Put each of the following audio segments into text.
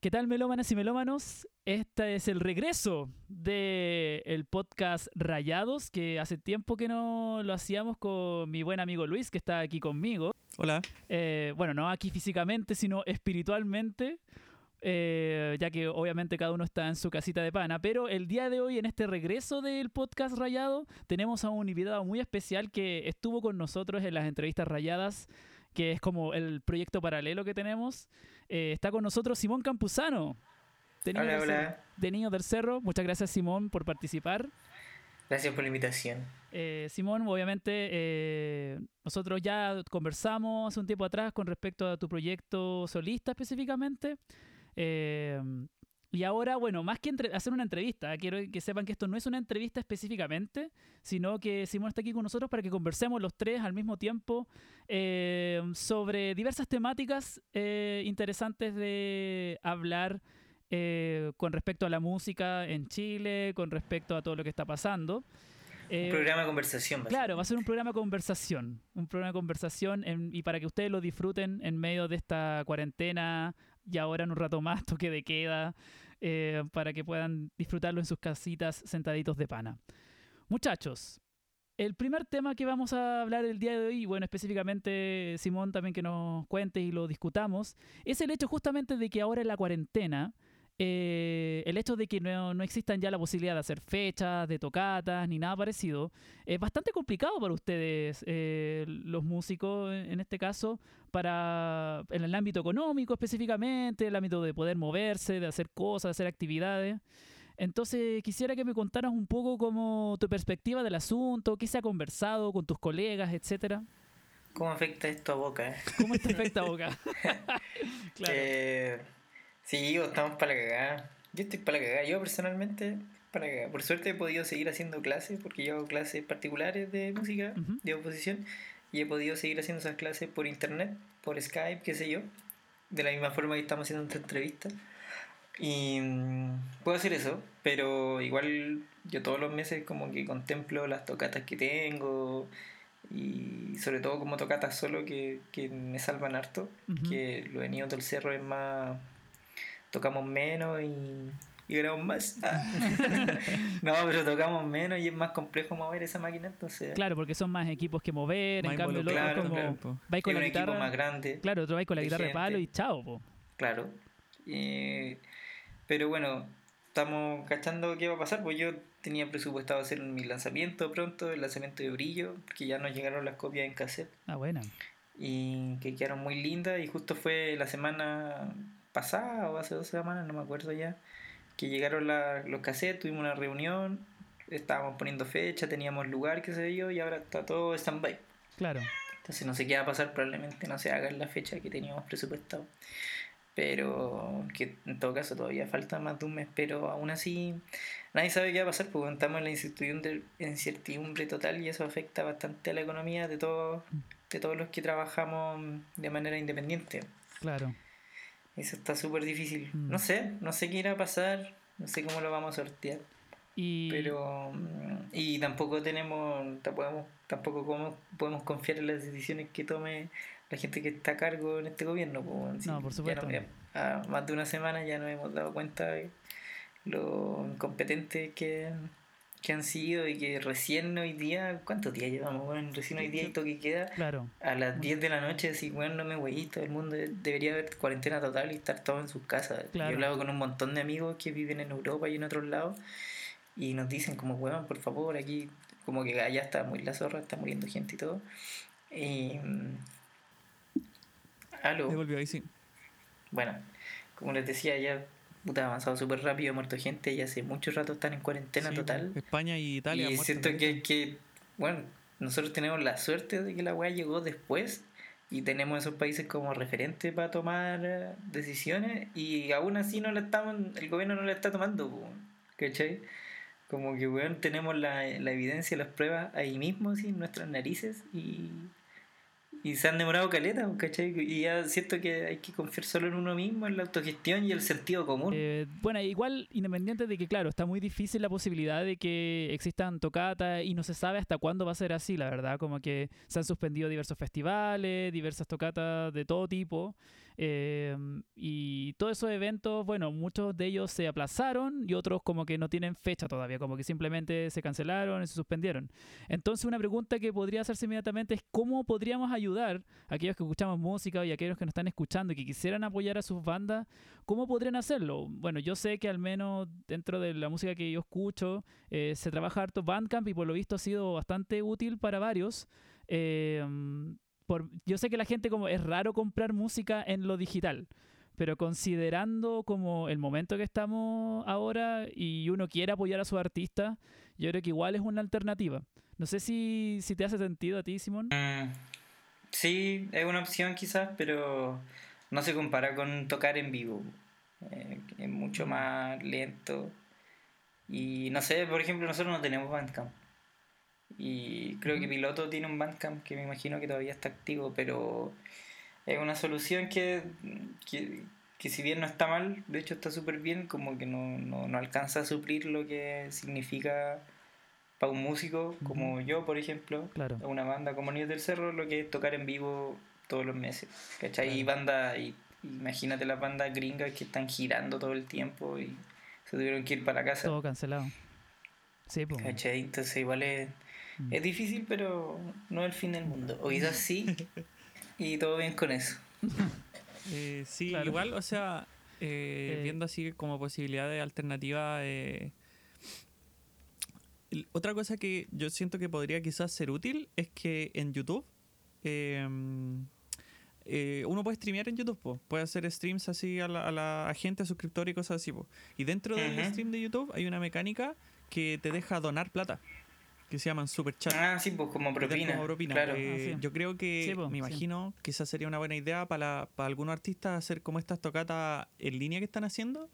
¿Qué tal melómanas y melómanos? Este es el regreso del el podcast Rayados, que hace tiempo que no lo hacíamos con mi buen amigo Luis, que está aquí conmigo. Hola. Eh, bueno, no aquí físicamente, sino espiritualmente, eh, ya que obviamente cada uno está en su casita de pana. Pero el día de hoy, en este regreso del podcast Rayado, tenemos a un invitado muy especial que estuvo con nosotros en las entrevistas rayadas, que es como el proyecto paralelo que tenemos. Eh, está con nosotros Simón Campuzano. De Hola, del, hola. Cer- de Niños del Cerro. Muchas gracias, Simón, por participar. Gracias por la invitación. Eh, Simón, obviamente, eh, nosotros ya conversamos hace un tiempo atrás con respecto a tu proyecto solista específicamente. Y ahora, bueno, más que entre- hacer una entrevista, quiero que sepan que esto no es una entrevista específicamente, sino que Simón está aquí con nosotros para que conversemos los tres al mismo tiempo eh, sobre diversas temáticas eh, interesantes de hablar eh, con respecto a la música en Chile, con respecto a todo lo que está pasando. Eh, Un programa de conversación. Claro, va a ser un programa de conversación. Un programa de conversación en- y para que ustedes lo disfruten en medio de esta cuarentena y ahora en un rato más, toque de queda, eh, para que puedan disfrutarlo en sus casitas sentaditos de pana. Muchachos, el primer tema que vamos a hablar el día de hoy, bueno, específicamente Simón también que nos cuente y lo discutamos, es el hecho justamente de que ahora en la cuarentena, eh, el hecho de que no, no existan ya la posibilidad de hacer fechas, de tocatas, ni nada parecido, es bastante complicado para ustedes, eh, los músicos en este caso, para en el ámbito económico específicamente, el ámbito de poder moverse, de hacer cosas, de hacer actividades. Entonces quisiera que me contaras un poco como tu perspectiva del asunto, qué se ha conversado con tus colegas, etcétera. ¿Cómo afecta esto a Boca? eh? ¿Cómo te afecta Boca? claro. Sí, vos, estamos para la cagada. Yo estoy para la cagada. Yo personalmente, para la cagada. Por suerte he podido seguir haciendo clases, porque yo hago clases particulares de música, de oposición, y he podido seguir haciendo esas clases por internet, por Skype, qué sé yo. De la misma forma que estamos haciendo esta entrevista. Y mm, puedo hacer eso, pero igual yo todos los meses como que contemplo las tocatas que tengo y sobre todo como tocatas solo que, que me salvan harto, que lo de del Cerro es más... tocamos menos y, y grabamos más. Ah. no, pero tocamos menos y es más complejo mover esa máquina, entonces... Claro, porque son más equipos que mover, Más en cambio el otro involucrado, como claro. vais con la un guitarra, más grande. claro, otro vais con la guitarra de palo y chao, po. Claro. Eh, pero bueno, estamos cachando qué va a pasar, pues yo tenía presupuestado hacer mi lanzamiento pronto, el lanzamiento de Brillo, porque ya nos llegaron las copias en cassette Ah, buena. y que quedaron muy lindas y justo fue la semana pasada o hace dos semanas, no me acuerdo ya, que llegaron la- los cassettes, tuvimos una reunión, estábamos poniendo fecha, teníamos lugar, qué sé yo, y ahora está todo stand-by. Claro. Entonces no sé qué va a pasar, probablemente no se haga en la fecha que teníamos presupuestado. Pero que en todo caso todavía falta más de un mes, pero aún así nadie sabe qué va a pasar, porque estamos en la incertidumbre, incertidumbre total y eso afecta bastante a la economía de todos, de todos los que trabajamos de manera independiente. Claro. Eso está súper difícil. Mm. No sé, no sé qué irá a pasar, no sé cómo lo vamos a sortear. Y Pero mm, y tampoco tenemos tampoco, tampoco podemos, podemos confiar en las decisiones que tome la gente que está a cargo en este gobierno pues, No, por ya supuesto. no- a más de una semana ya nos hemos dado cuenta de lo incompetentes que, que han sido y que recién hoy día ¿cuántos días llevamos? Bueno, recién hoy día y toque queda claro. a las 10 de la noche así bueno no me güey todo el mundo de- debería haber cuarentena total y estar todos en sus casas Claro. yo he hablado con un montón de amigos que viven en Europa y en otros lados y nos dicen como weón por favor aquí como que allá está muy la zorra está muriendo gente y todo y mm, aló Devolvió ahí, sí. bueno como les decía ya puta ha avanzado súper rápido ha muerto gente y hace mucho rato están en cuarentena Sí, total España y Italia. y siento que, que, bueno, nosotros tenemos la suerte de que la weá llegó después y tenemos esos países como referente para tomar eh, decisiones y aún así no la estamos, el gobierno no la está tomando, ¿cachai? Como que, weón, tenemos la, la evidencia, las pruebas ahí mismo, así, en nuestras narices y, y se han demorado caleta, ¿cachai? Y ya siento que hay que confiar solo en uno mismo, en la autogestión y el sentido común. Eh, bueno, igual, independiente de que, claro, está muy difícil la posibilidad de que existan tocatas y no se sabe hasta cuándo va a ser así, la verdad. Como que se han suspendido diversos festivales, diversas tocatas de todo tipo. Eh, y todos esos eventos, bueno, muchos de ellos se aplazaron y otros como que no tienen fecha todavía, como que simplemente se cancelaron y se suspendieron. Entonces una pregunta que podría hacerse inmediatamente es cómo podríamos ayudar a aquellos que escuchamos música y a aquellos que nos están escuchando y que quisieran apoyar a sus bandas, ¿cómo podrían hacerlo? Bueno, yo sé que al menos dentro de la música que yo escucho eh, se trabaja harto Bandcamp y por lo visto ha sido bastante útil para varios. Eh, yo sé que la gente como es raro comprar música en lo digital, pero considerando como el momento que estamos ahora y uno quiere apoyar a su artista, yo creo que igual es una alternativa. No sé si, si te hace sentido a ti, Simón. Mm, sí, es una opción quizás, pero no se compara con tocar en vivo. Eh, es mucho más lento. Y no sé, por ejemplo, nosotros no tenemos Bandcamp. Y creo que Piloto tiene un Bandcamp que me imagino que todavía está activo, pero es una solución que, que, si bien no está mal, de hecho está súper bien, como que no, no, no, alcanza a suplir lo que significa para un músico como yo, por ejemplo, claro. una banda como Niños del Cerro, lo que es tocar en vivo todos los meses. ¿Cachai? Y banda, y, imagínate las bandas gringas que están girando todo el tiempo y se tuvieron que ir para casa. Todo cancelado. Sí, pues. ¿Cachai? Entonces igual es. Es difícil, pero no es el fin del mundo. O quizás sí, y todo bien con eso. Eh, sí, igual, o sea, eh, eh. viendo así como posibilidad de alternativa. otra cosa que yo siento que podría quizás ser útil es que en YouTube. uno puede streamear en YouTube, puede hacer streams así a la, gente, a suscriptores y cosas así. Y dentro del stream de YouTube hay una mecánica que te deja donar plata que se llaman super chat. Ah, sí, pues como propina. Como propina. Claro. Eh, ah, yo creo que, pues, me imagino que esa sería una buena idea para, para algunos artistas hacer como estas tocatas en línea que están haciendo.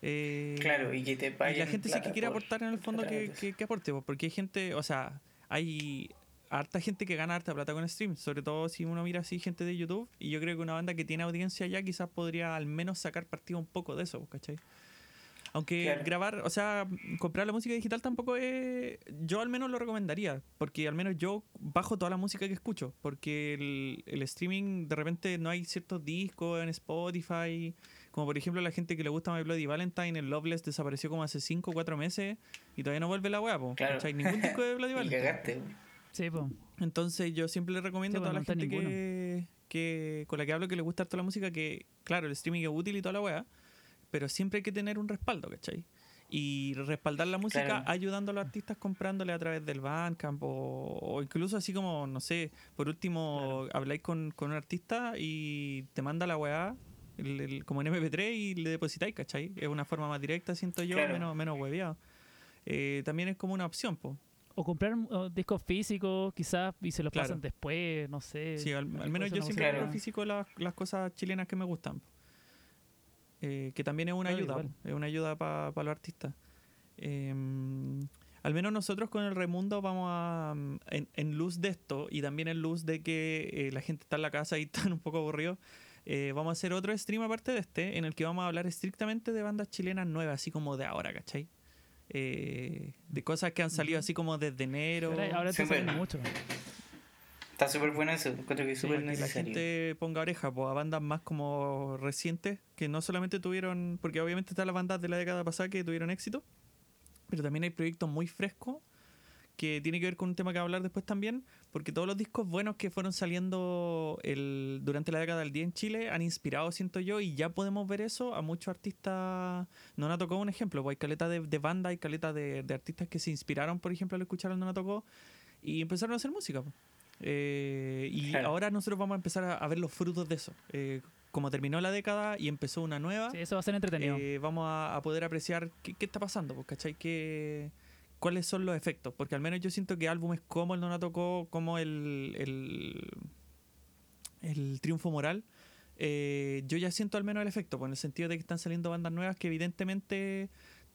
Eh, claro, y que te paguen Y la gente sí que quiere aportar en el fondo que, que, aporte, pues, porque hay gente, o sea, hay harta gente que gana harta plata con stream, sobre todo si uno mira así gente de YouTube, y yo creo que una banda que tiene audiencia ya quizás podría al menos sacar partido un poco de eso, pues, ¿cachai? Aunque grabar, o sea, comprar la música digital tampoco es. Yo al menos lo recomendaría, porque al menos yo bajo toda la música que escucho, porque el, el streaming de repente no hay ciertos discos en Spotify. Como por ejemplo la gente que le gusta My Bloody Valentine, el Loveless desapareció como hace 5 o 4 meses y todavía no vuelve la wea, po. Claro. hay ningún disco de Bloody Valentine. sí, po. Entonces yo siempre le recomiendo a toda la gente que, que, con la que hablo que le gusta toda la música que, claro, el streaming es útil y toda la wea pero siempre hay que tener un respaldo, ¿cachai? Y respaldar la música ayudando a los artistas comprándole a través del Bandcamp o, o incluso así como, no sé, por último habláis con, con, un artista y te manda la weá como en MP3 y le depositáis, ¿cachai? Es una forma más directa, siento yo, menos, menos hueveado. Eh, también es como una opción, po. O comprar discos físicos, quizás, y se los pasan después, no sé. Sí, al, menos yo siempre compro físico las, las cosas chilenas que me gustan. Eh, que también es una ayuda, es una ayuda para los artistas. Em, al menos nosotros con el Raimundo vamos a, mm, en, luz de esto y también en luz de que eh, la gente está en la casa y están un poco aburridos, eh, vamos a hacer otro stream aparte de este, en el que vamos a hablar estrictamente de bandas chilenas nuevas, así como de ahora, ¿cachai? de cosas que han salido así como desde enero. Ahora te mucho. Está súper bueno eso, encuentro que es súper necesario. Que la gente ponga oreja pues, a bandas más como recientes, que no solamente tuvieron, porque obviamente están las bandas de la década pasada que tuvieron éxito, pero también hay proyectos muy frescos que tiene que ver con un tema que voy a hablar después también, porque todos los discos buenos que fueron saliendo el, durante la década del día en Chile han inspirado, siento yo, y ya podemos ver eso a muchos artistas. No nos tocó un ejemplo, pues hay caleta de, de banda, hay caleta de, de, artistas que se inspiraron, por ejemplo, al escuchar el No tocó y empezaron a hacer música. Eh, y ahora nosotros vamos a empezar a, ver los frutos de eso. Eh, como terminó la década y empezó una nueva. Sí, eso va a ser entretenido. Eh, vamos a, poder apreciar qué, está pasando, pues, ¿cachai? ¿Qué, ¿Cuáles son los efectos? Porque al menos yo siento que álbumes como el No Tocó, como el, el, el Triunfo Moral, yo ya siento al menos el efecto, pues, en el sentido de que están saliendo bandas nuevas que evidentemente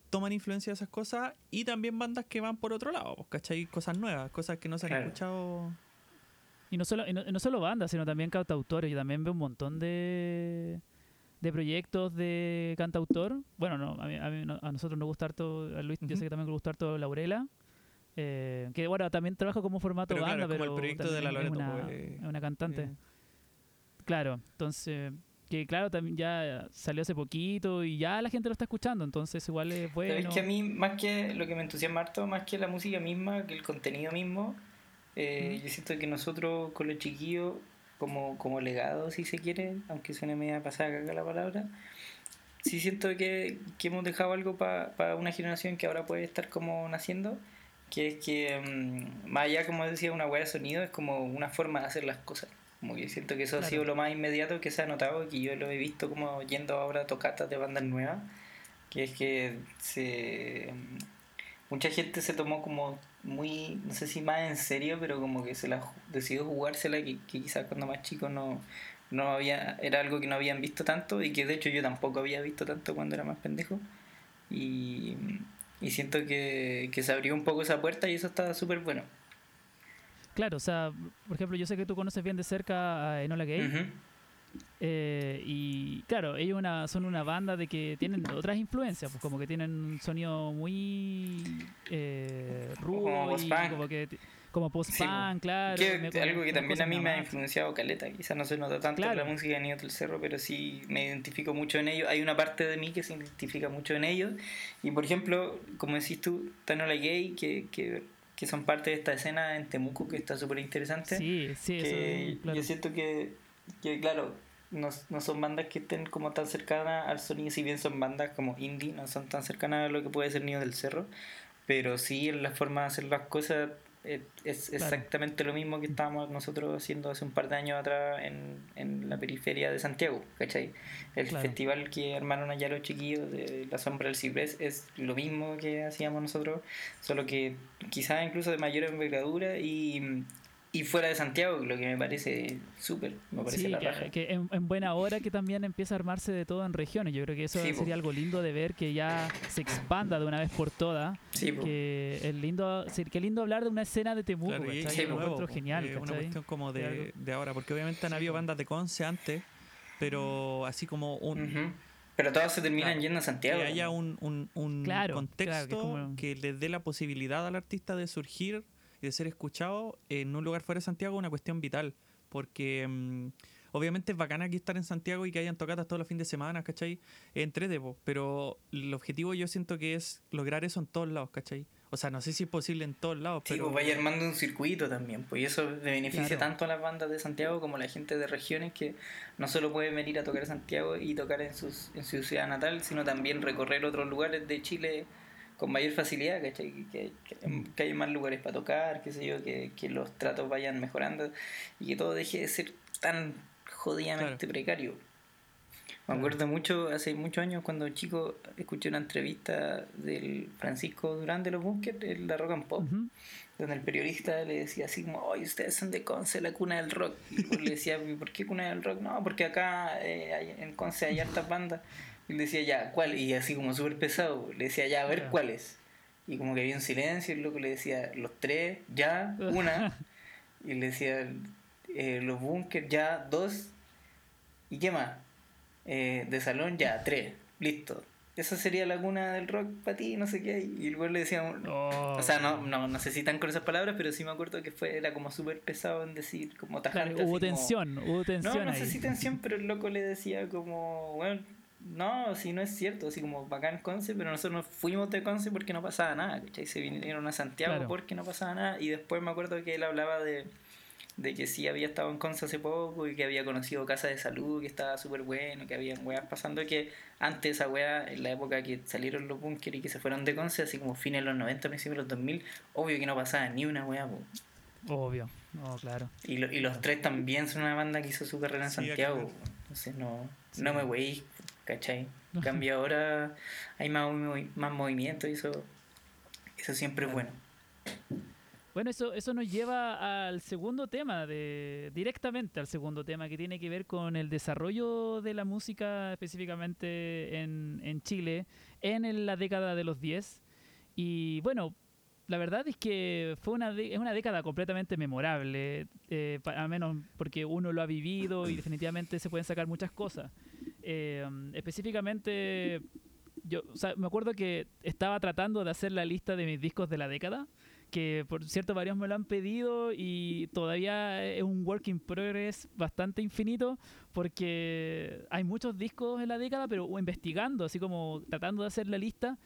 toman influencia de esas cosas y también bandas que van por otro lado, pues, ¿cachai? Cosas nuevas, cosas que no se han escuchado y no solo, no, solo bandas, sino también cantautores. Yo también veo un montón de, de proyectos de cantautor. Bueno, no, a, mí, a, nosotros nos gusta harto, a Luis, yo sé que también nos gusta harto Laurela. Eh, que bueno, también trabaja como formato banda, pero el proyecto de la es, una, pues, una cantante. Claro, entonces que claro, también ya salió hace poquito y ya la gente lo está escuchando, entonces igual es bueno. Pero es que a mí, más que lo que me entusiasma harto, más que la música misma, que el contenido mismo, eh, yo siento que nosotros con los chiquillos, como, como legado, si se quiere, aunque suene media pasada acá la palabra, sí siento que, que hemos dejado algo para una generación que ahora puede estar como naciendo, que es que, mm, más allá, como decía, una hueá de sonido, es como una forma de hacer las cosas. Como que siento que eso ha sido lo más inmediato que se ha notado, que yo lo he visto como yendo ahora a tocatas de bandas nuevas, que es que se mucha gente se tomó como muy, no sé si más en serio, pero como que se la decidió jugársela, que, que quizás cuando más chico no, no había, era algo que no habían visto tanto y que de hecho yo tampoco había visto tanto cuando era más pendejo. Y, y siento que, que se abrió un poco esa puerta y eso está súper bueno. Claro, o sea, por ejemplo, yo sé que tú conoces bien de cerca a Enola Gay. Eh, y claro, ellos una, son una banda de que tienen otras influencias, pues como que tienen un sonido muy eh, rudo como y como que como post-punk, claro. Que, algo que también a mí me ha influenciado Caleta. Quizás no se nota tanto en la música de Niños del Cerro, pero sí me identifico mucho en ellos. Hay una parte de mí que se identifica mucho en ellos. Y por ejemplo, como decís tú, Tanola Gay, que, que que son parte de esta escena en Temuco que está súper interesante. Sí, sí, eso, claro. Yo siento que, que claro, no, no, son bandas que estén como tan cercanas al sonido, si bien son bandas como indie, no son tan cercanas a lo que puede ser Niño del Cerro, pero sí en la forma de hacer las cosas eh, es exactamente lo mismo que estábamos nosotros haciendo hace un par de años atrás en, en la periferia de Santiago, ¿cachai? El festival que armaron allá los chiquillos de La Sombra del Ciprés es lo mismo que hacíamos nosotros, solo que quizás incluso de mayor envergadura y, y fuera de Santiago, lo que me parece súper, me parece la que, que en, buena hora que también empieza a armarse de todo en regiones. Yo creo que eso sería algo lindo de ver que ya se expanda de una vez por todas. Sí, que es lindo, qué lindo hablar de una escena de Temuco, claro, y sí, nuevo, genial. Es una cuestión como de, de, ahora, porque obviamente han habido bandas de Conce antes, pero así como un... Pero todas se terminan yendo a Santiago. Que haya un, un, un contexto que, que, les dé la posibilidad al artista de surgir y de ser escuchado en un lugar fuera de Santiago una cuestión vital. Porque mm, obviamente es bacana aquí estar en Santiago y que hayan tocatas todos los fines de semana, ¿cachai? Entre Debo, pero el objetivo yo siento que es lograr eso en todos lados, ¿cachai? O sea, no sé si es posible en todos lados, sí, pero... pues vaya armando un circuito también, pues y eso le beneficia tanto a las bandas de Santiago como a la gente de regiones que no solo pueden venir a tocar a Santiago y tocar en, sus, en su ciudad natal, sino también recorrer otros lugares de Chile con mayor facilidad, ¿cachai? Que, que, que, haya más lugares para tocar, qué sé yo, que, que, los tratos vayan mejorando y que todo deje de ser tan jodidamente precario. Me acuerdo mucho, hace muchos años, cuando chico, escuché una entrevista del Francisco Durán de los Bunkers, en la Rock and Pop, donde el periodista le decía así como, oye, ustedes son de Conce, la cuna del rock. Y le decía, ¿por qué cuna del rock? No, porque acá eh, en Conce hay hartas bandas. Y le decía, ya, ¿cuál? Y así como súper pesado, le decía, ya, a ver, ¿cuáles? Y como que había un silencio, y el loco le decía, los tres, ya, una. y le decía, eh, los bunkers, ya, dos. ¿Y qué más? Eh, de salón, ya, tres, listo. Esa sería la cuna del rock para ti, no sé qué. Y luego le decíamos, o sea, no, no, no sé si tan con esas palabras, pero sí me acuerdo que fue, era como súper pesado en decir, como tajante. hubo tensión, hubo tensión. No, no sé si tensión, pero el loco le decía como, bueno no, si no es cierto, así como bacán Conce, pero nosotros nos fuimos de Conce porque no pasaba nada, ¿cachai? Se vinieron a Santiago porque no pasaba nada y después me acuerdo que él hablaba de, de que sí había estado en Conce hace poco y que había conocido casa de salud, que estaba súper bueno, que habían weas pasando, que antes esa wea, en la época que salieron los bunkers y que se fueron de Conce, así como fines de los 90, principios de los 2000, obvio que no pasaba ni una wea, Obvio, no, claro. Y, lo, y los tres también son una banda que hizo su carrera en Santiago, entonces no, no me weí ¿cachai? En cambio ahora hay más, más movimiento y eso, eso siempre es bueno. Bueno, eso, eso nos lleva al segundo tema, de, directamente al segundo tema, que tiene que ver con el desarrollo de la música específicamente en, en Chile en la década de los 10. Y bueno, la verdad es que fue una es una década completamente memorable, eh, al menos porque uno lo ha vivido y definitivamente se pueden sacar muchas cosas. Eh, específicamente, yo me acuerdo que estaba tratando de hacer la lista de mis discos de la década, que por cierto varios me lo han pedido y todavía es un work in progress bastante infinito porque hay muchos discos en la década, pero investigando, así como tratando de hacer la lista,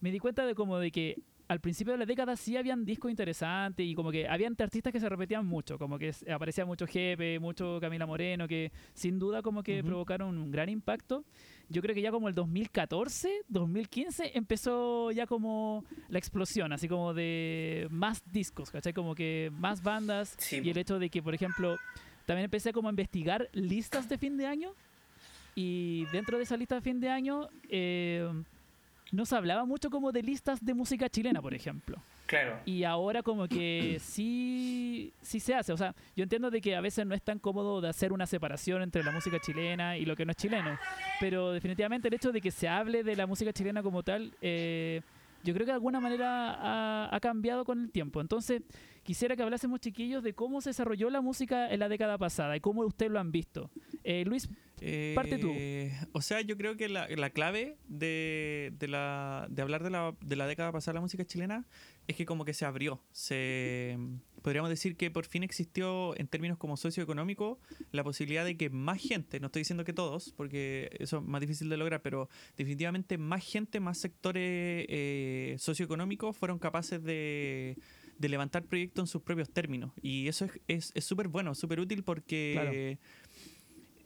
me di cuenta de como de que al principio de la década sí habían discos interesantes y como que habían artistas que se repetían mucho, como que aparecía mucho Jepe, mucho Camila Moreno, que sin duda como que provocaron un gran impacto. Yo creo que ya como el 2014, 2015 empezó ya como la explosión, así como de más discos, ¿cachai? Como que más bandas y el hecho de que, por ejemplo, también empecé como a investigar listas de fin de año y dentro de esa lista de fin de año... Eh, no se hablaba mucho como de listas de música chilena, por ejemplo. Claro. Y ahora como que sí, sí se hace. O sea, yo entiendo de que a veces no es tan cómodo de hacer una separación entre la música chilena y lo que no es chileno. Pero definitivamente el hecho de que se hable de la música chilena como tal, eh, yo creo que de alguna manera ha, ha, cambiado con el tiempo. Entonces, quisiera que hablásemos, chiquillos, de cómo se desarrolló la música en la década pasada y cómo ustedes lo han visto. Eh, Luis, parte tú. Eh, o sea, yo creo que la, la clave de, de, la, de hablar de la, de la década pasada de la música chilena es que como que se abrió. Se, podríamos decir que por fin existió en términos como socioeconómico la posibilidad de que más gente, no estoy diciendo que todos, porque eso es más difícil de lograr, pero definitivamente más gente, más sectores eh, socioeconómicos fueron capaces de de levantar proyectos en sus propios términos. Y eso es súper es, bueno, súper útil porque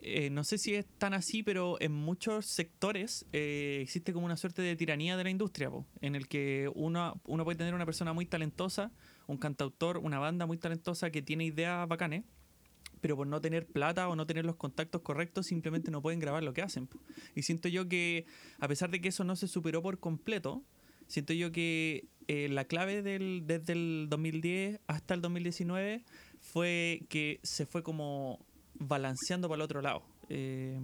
eh, no sé si es tan así, pero en muchos sectores eh, existe como una suerte de tiranía de la industria, en el que uno, uno puede tener una persona muy talentosa, un cantautor, una banda muy talentosa que tiene ideas bacanes, pero por no tener plata o no tener los contactos correctos simplemente no pueden grabar lo que hacen. Y siento yo que a pesar de que eso no se superó por completo, siento yo que eh, la clave del, desde el 2010 hasta el 2019 fue que se fue como balanceando para el otro lado. Eh,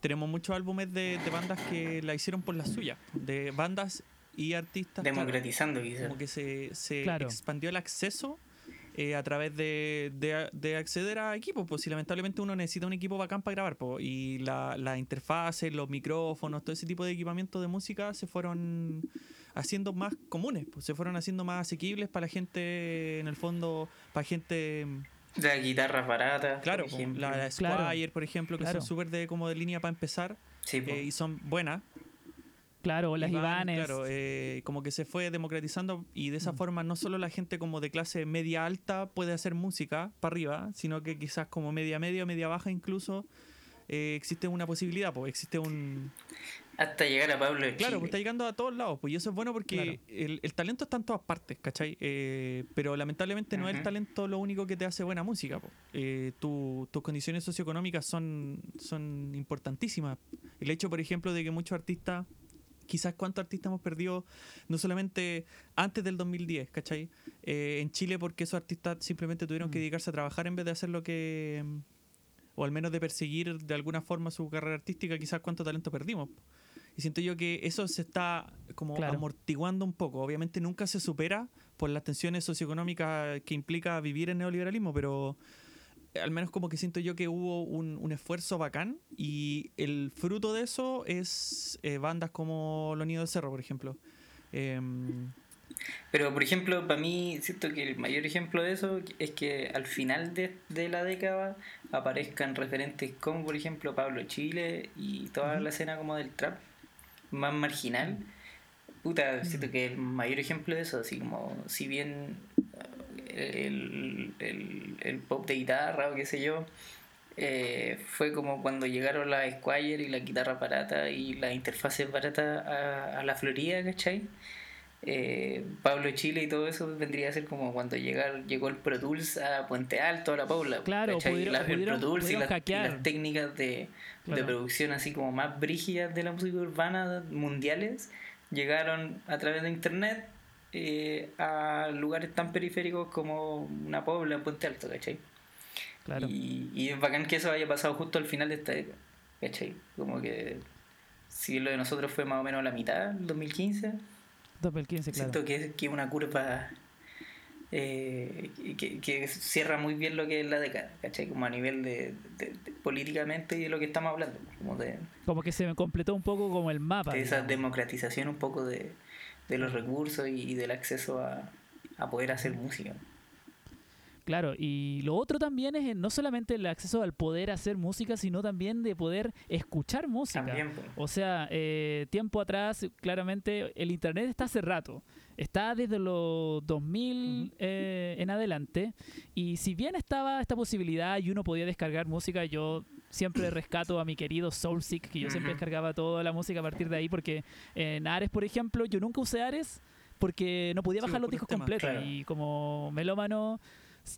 tenemos muchos álbumes de, bandas que la hicieron por la suya, de bandas y artistas. Democratizando, Como que se, se expandió el acceso eh, a través de, de, acceder a equipos. Pues si lamentablemente uno necesita un equipo bacán para grabar, pues, y la, la interfaces, los micrófonos, todo ese tipo de equipamiento de música se fueron haciendo más comunes, pues se fueron haciendo más asequibles para la gente, en el fondo, para gente... De guitarras baratas. Claro, la, Squire, por ejemplo, que son súper de, como de línea para empezar eh, y son buenas. Claro, las Ivanes. Claro, eh, como que se fue democratizando y de esa mm. forma no solo la gente como de clase media alta puede hacer música para arriba, sino que quizás como media media, media baja incluso eh, existe una posibilidad, pues existe un... Hasta llegar a Pablo Claro, pues está llegando a todos lados, pues y eso es bueno porque el, talento está en todas partes, ¿cachai? Eh, pero lamentablemente no es el talento lo único que te hace buena música, pues. eh, tus condiciones socioeconómicas son, son importantísimas. El hecho, por ejemplo, de que muchos artistas quizás cuántos artistas hemos perdido, no solamente antes del 2010, ¿cachai? Eh, en Chile porque esos artistas simplemente tuvieron que mm. dedicarse a trabajar en vez de hacer lo que o al menos de perseguir de alguna forma su carrera artística, quizás cuánto talento perdimos. Y siento yo que eso se está como amortiguando un poco. Obviamente nunca se supera por las tensiones socioeconómicas que implica vivir en neoliberalismo, pero al menos como que siento yo que hubo un, esfuerzo bacán y el fruto de eso es eh, bandas como Los Nidos del Cerro, por ejemplo. Em, pero, por ejemplo, para mí, siento que el mayor ejemplo de eso es que al final de, de la década aparezcan referentes como, por ejemplo, Pablo Chile y toda la escena como del trap más marginal. Puta, siento que el mayor ejemplo de eso, así como, si bien eh, el, el, el pop de guitarra o qué sé yo, eh, fue como cuando llegaron la Squire y la guitarra barata y las interfaces baratas a, a la Florida, ¿cachai? Eh, Pablo Chile y todo eso vendría a ser como cuando llegar, llegó el Pro Tools a Puente Alto, a la Paula. Claro, pudieron, el Pro Tools y, las técnicas de, de, producción así como más brígidas de la música urbana mundiales llegaron a través de internet eh, a lugares tan periféricos como una Pobla, Puente Alto, ¿cachai? Claro. Y, y es bacán que eso haya pasado justo al final de esta época, ¿cachai? Como que si lo de nosotros fue más o menos la mitad, 2015 2015, claro. Siento que es que una curva eh, que, que, cierra muy bien lo que es la década, ¿cachai? Como a nivel de, políticamente y de lo que estamos hablando. Como, de, como que se me completó un poco como el mapa. De esa democratización un poco de, los recursos y, del acceso a, a poder hacer música. Claro, y lo otro también es eh, no solamente el acceso al poder hacer música, sino también de poder escuchar música. También, po. O sea, eh, tiempo atrás, claramente, el Internet está hace rato. Está desde los 2000 Ujú. eh, en adelante. Y si bien estaba esta posibilidad y uno podía descargar música, yo siempre rescato a mi querido Soulseek, que yo siempre descargaba toda la música a partir de ahí, porque en Ares, por ejemplo, yo nunca usé Ares porque no podía Sí, bajar los discos completos. claro. Y como melómano,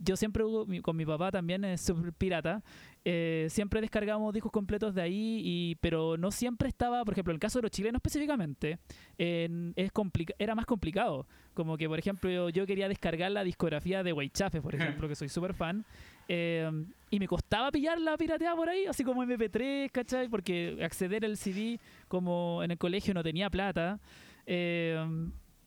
yo siempre hubo- con mi papá también es súper pirata eh, siempre descargábamos discos completos de ahí y pero no siempre estaba por ejemplo en el caso de los chilenos específicamente en- es complica- era más complicado como que por ejemplo yo, yo quería descargar la discografía de Weichafe por ejemplo que soy súper fan eh, y me costaba pillarla pirateada por ahí así como MP3 ¿cachai? porque acceder al CD como en el colegio no tenía plata eh,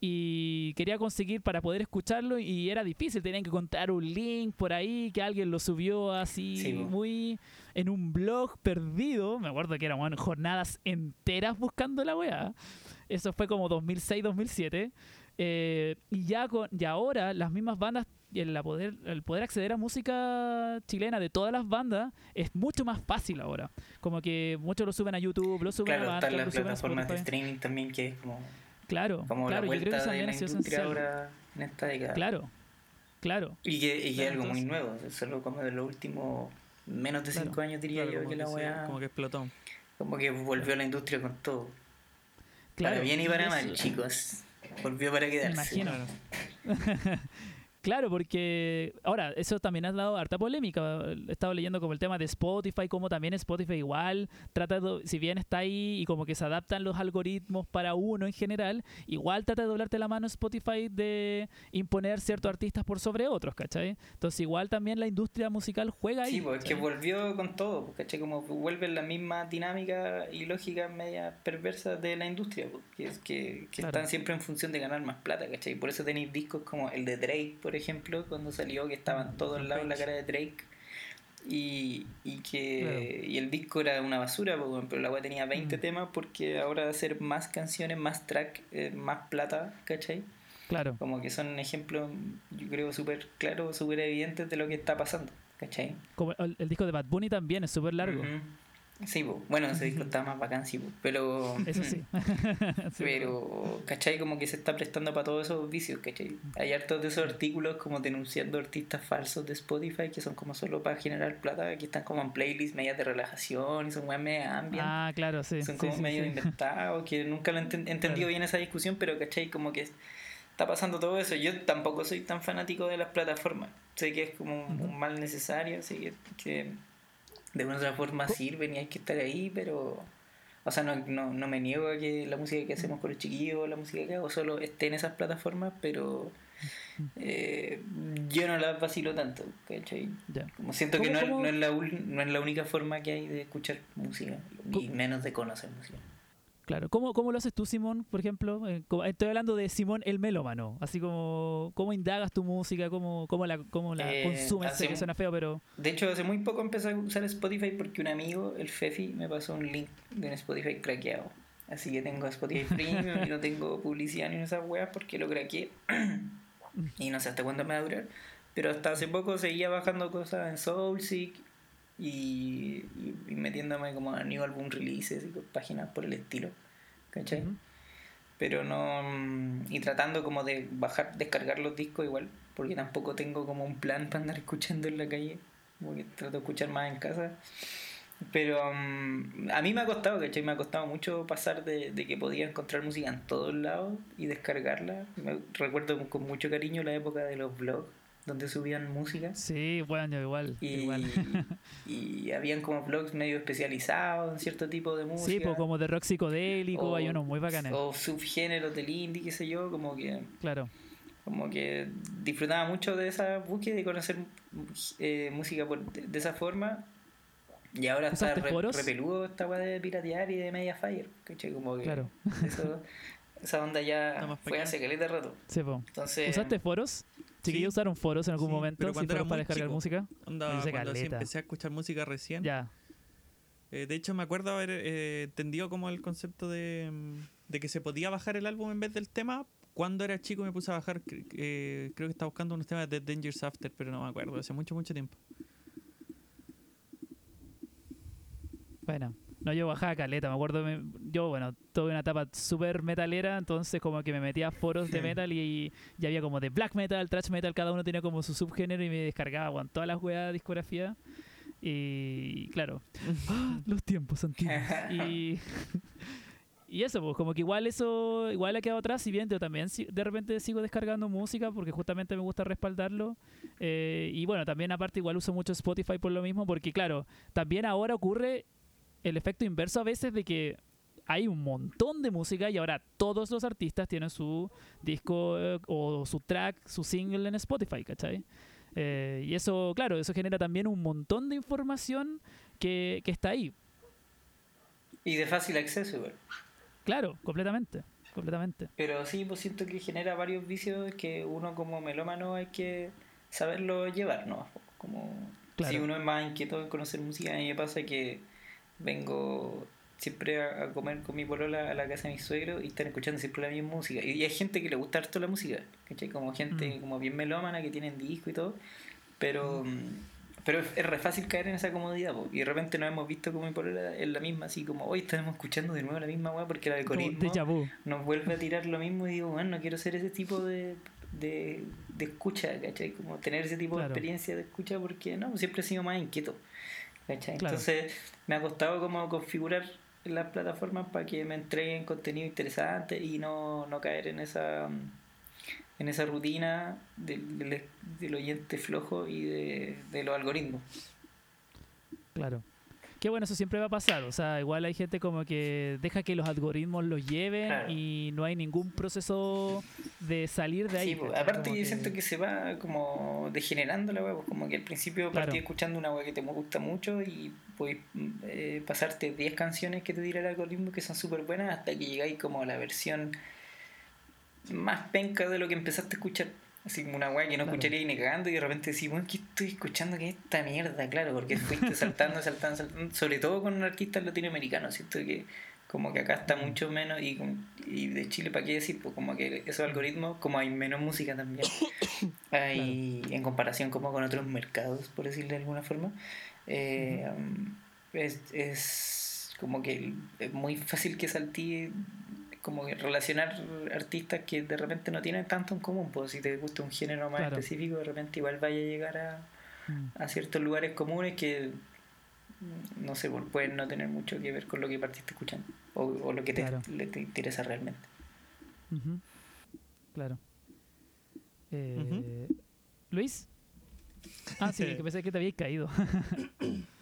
y quería conseguir para poder escucharlo y era difícil, tenían que contar un link por ahí que alguien lo subió así Sí, muy en un blog perdido, me acuerdo que eran bueno, jornadas enteras buscando la weá. Eso fue como 2006-2007. Eh, y ya con, y ahora las mismas bandas el, la poder, el poder acceder a música chilena de todas las bandas es mucho más fácil ahora. Como que muchos lo suben a YouTube, lo suben Claro, a Bandcamp, las lo suben a plataformas de streaming también, que es como, Claro, como claro, la yo creo que vuelta eso de la industria esencial. ahora en esta década. Claro, claro. Y que, y que Claro, algo muy nuevo, solo como de los últimos menos de Claro. 5 años diría Claro, yo como que la weá como que explotó. como que volvió a la industria con todo. Claro, para bien y para mal, chicos. Volvió para quedarse. imagino. Claro. Porque ahora eso también ha dado harta polémica. He estado leyendo como el tema de Spotify, como también Spotify igual trata de, si bien está ahí y como que se adaptan los algoritmos para uno en general, igual trata de doblarte la mano Spotify de imponer ciertos artistas por sobre otros, ¿cachai? Entonces igual también la industria musical juega ahí. Sí, pues es que volvió con todo, ¿cachai? Como vuelve la misma dinámica y lógica media perversa de la industria, pues, que es que, que Claro. están siempre en función de ganar más plata, ¿cachai? Por eso tenéis discos como el de Drake, por ejemplo, cuando salió, que estaban todos lados la cara de Drake. Y, y que y el disco era una basura, pero la weá tenía 20 Mm. temas porque ahora hacer más canciones, más track, eh, más plata, ¿cachai? Claro, Como que son ejemplos, yo creo, súper claros, súper evidentes de lo que está pasando, ¿cachai? como el, el disco de Bad Bunny también es súper largo. Sí, bueno, ese disco está más bacán, sí, po. pero... Eso sí. Sí, Pero, ¿cachai? Como que se está prestando para todos esos vicios, ¿cachai? Hay hartos de esos artículos como denunciando artistas falsos de Spotify que son como solo para generar plata, que están como en playlists medias de relajación y son weas media ambient. Ah, claro, sí. son como sí, medio sí. inventados, que nunca lo he enten- entendido Claro. bien esa discusión, pero ¿cachai? Como que está pasando todo eso. Yo tampoco soy tan fanático de las plataformas. Sé que es como un, mal necesario, sé que, que de una otra forma sirven y hay que estar ahí, pero... O sea, no, no, no me niego a que la música que hacemos con los chiquillos, la música que hago, solo esté en esas plataformas, pero eh, yo no las vacilo tanto, ¿cachai? Ya. Como siento que ¿Cómo- no, no, es la, no es la única forma que hay de escuchar música, y menos de conocer música. Claro. ¿Cómo, ¿Cómo lo haces tú, Simón, por ejemplo? Eh, como- Estoy hablando de Simón el melómano. Así como, ¿cómo indagas tu música? ¿Cómo, cómo la, cómo la Eh, consumes? Sé que suena feo, pero... De hecho, hace muy poco empecé a usar Spotify porque un amigo, el Fefi, me pasó un link de un Spotify craqueado. Así que tengo Spotify Premium y no tengo publicidad ni en esas weas porque lo craqueé. y no sé hasta cuándo me va a durar. Pero hasta hace poco seguía bajando cosas en Soulseek y, metiéndome como a New Album Releases y páginas por el estilo. ¿Cachai? Ujú. pero no y tratando como de bajar descargar los discos igual porque tampoco tengo como un plan para andar escuchando en la calle como que trato de escuchar más en casa pero mm, a mí me ha costado ¿cachai? me ha costado mucho pasar de, de que podía encontrar música en todos lados y descargarla me recuerdo con mucho cariño la época de los blogs donde subían música Sí, bueno, igual. y, igual. y habían como blogs medio especializados en cierto tipo de música Sí, pues como de rock psicodélico, o- hay unos muy bacanes. o subgéneros del indie, qué sé yo, como que Claro. como que disfrutaba mucho de esa búsqueda y conocer eh, música por- de, de esa forma. Y ahora está ¿Usaste re, repeludo esta weá de piratear y de Mediafire, ¿cachai? Como que Claro. eso, esa onda ya fue hace caleta rato. Sí, po. Entonces, ¿Usaste foros? Chiquillos usaron foros en algún Sí, momento, pero foros para descargar chico. música. Cuando así caleta. empecé a escuchar música recién. Ya. Eh, de hecho, me acuerdo haber eh, entendido como el concepto de, mm, de que se podía bajar el álbum en vez del tema cuando era chico me puse a bajar, eh, creo que estaba buscando unos temas de Dangerous After, pero no me acuerdo, hace mucho, mucho tiempo. Bueno, no, yo bajaba caleta, me acuerdo, me- yo, bueno, tuve una etapa súper metalera, entonces como que me metía a foros de metal y, y había como de black metal, thrash metal, cada uno tenía como su subgénero y me descargaba con todas las weas de discografía. Y claro, ¡ah! los tiempos antiguos. Y, y eso, pues como que igual eso, igual ha quedado atrás, si bien yo también si- de repente sigo descargando música porque justamente me gusta respaldarlo. Eh, y bueno, también aparte igual uso mucho Spotify por lo mismo, porque claro, también ahora ocurre el efecto inverso a veces de que hay un montón de música y ahora todos los artistas tienen su disco eh, o su track, su single en Spotify, ¿cachai? Eh, y eso, claro, eso genera también un montón de información que, que está ahí. Y de fácil acceso igual. Claro, completamente, completamente. Pero sí, pues siento que genera varios vicios que uno como melómano hay que saberlo llevar, ¿no? Como Claro. si uno es más inquieto en conocer música, a mí me pasa que vengo siempre a, a comer con mi polola a la casa de mis suegros y están escuchando siempre la misma música. Y, y hay gente que le gusta harto la música, ¿cachai? Como gente Mm. como bien melómana que tienen disco y todo, pero... mm, Pero es, es re fácil caer en esa comodidad, po. y de repente nos hemos visto como mi polola en la misma, así como hoy estamos escuchando de nuevo la misma weá porque el algoritmo nos vuelve a tirar lo mismo y digo, bueno, no quiero ser ese tipo de, de, de escucha, ¿cachai? Como tener ese tipo Claro. de experiencia de escucha porque no, siempre he sido más inquieto, ¿cachai? Claro. Entonces me ha costado como configurar las plataformas para que me entreguen contenido interesante y no, no caer en esa en esa rutina del, del, del oyente flojo y de, de los algoritmos. Claro. Que bueno, eso siempre va a pasar. O sea, igual hay gente como que deja que los algoritmos los lleven Claro. y no hay ningún proceso de salir de ahí. Sí, pues, aparte yo siento que se va como degenerando la web, como que al principio Claro. partí escuchando una web que te gusta mucho y puedes eh, pasarte 10 canciones que te tira el algoritmo que son súper buenas hasta que llegáis como a la versión más penca de lo que empezaste a escuchar. Así como una weá que no Claro. escucharía ni cagando y de repente decís, bueno, ¿qué estoy escuchando? ¿Qué es esta mierda? Claro, porque fuiste saltando, saltando, saltando, sobre todo con artistas latinoamericanos, siento que como que acá está mucho menos y, y de Chile, ¿para qué decir? Pues como que esos algoritmos, como hay menos música también, hay en comparación como con otros mercados, por decirlo de alguna forma, eh, es, es como que es muy fácil que saltee como que relacionar artistas que de repente no tienen tanto en común, pues si te gusta un género más Claro. específico, de repente igual vaya a llegar a, Mm. a ciertos lugares comunes que mm, no sé, pues, pueden no tener mucho que ver con lo que partiste escuchando o, o lo que te, Claro. le- te interesa realmente. Claro. Eh. ¿Luis? Ah, sí, que pensé que te habías caído.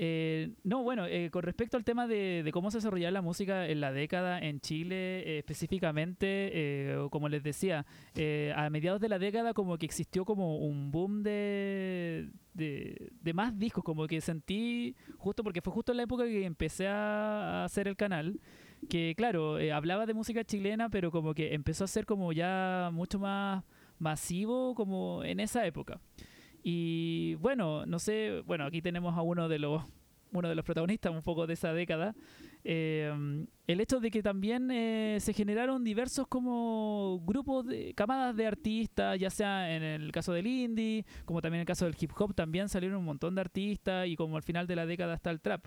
Eh, no, bueno, eh, con respecto al tema de, cómo se desarrollaba la música en la década en Chile, eh, específicamente, eh, como les decía, eh, a mediados de la década como que existió como un boom de, de, más discos, como que sentí, justo porque fue justo en la época que empecé a, hacer el canal, que claro, hablaba de música chilena, pero como que empezó a ser como ya mucho más masivo como en esa época. Y bueno, no sé, bueno, aquí tenemos a uno de los uno de los protagonistas un poco de esa década. Eh, el hecho de que también eh, se generaron diversos como grupos de camadas de artistas, ya sea en el caso del indie, como también en el caso del hip hop, también salieron un montón de artistas y como al final de la década está el trap.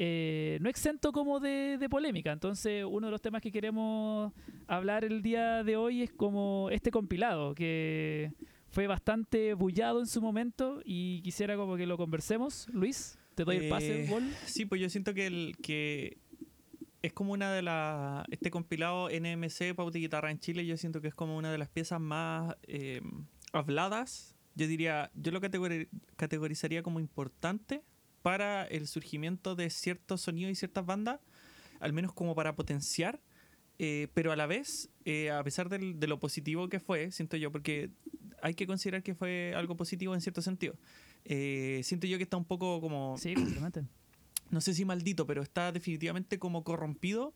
Eh, no exento como de, de polémica. Entonces, uno de los temas que queremos hablar el día de hoy es como este compilado, que fue bastante bullado en su momento y quisiera como que lo conversemos. Luis, te doy el pase, Eh, Gol. Sí, pues yo siento que el que es como una de las este compilado NMC Pauta y Guitarra en Chile, yo siento que es como una de las piezas más eh, habladas. Yo diría, yo lo categori- categorizaría como importante para el surgimiento de ciertos sonidos y ciertas bandas, al menos como para potenciar, eh, pero a la vez, eh, a pesar del- de lo positivo que fue, siento yo, porque hay que considerar que fue algo positivo en cierto sentido. Eh, siento yo que está un poco como Sí, completamente. no sé si maldito, pero está definitivamente como corrompido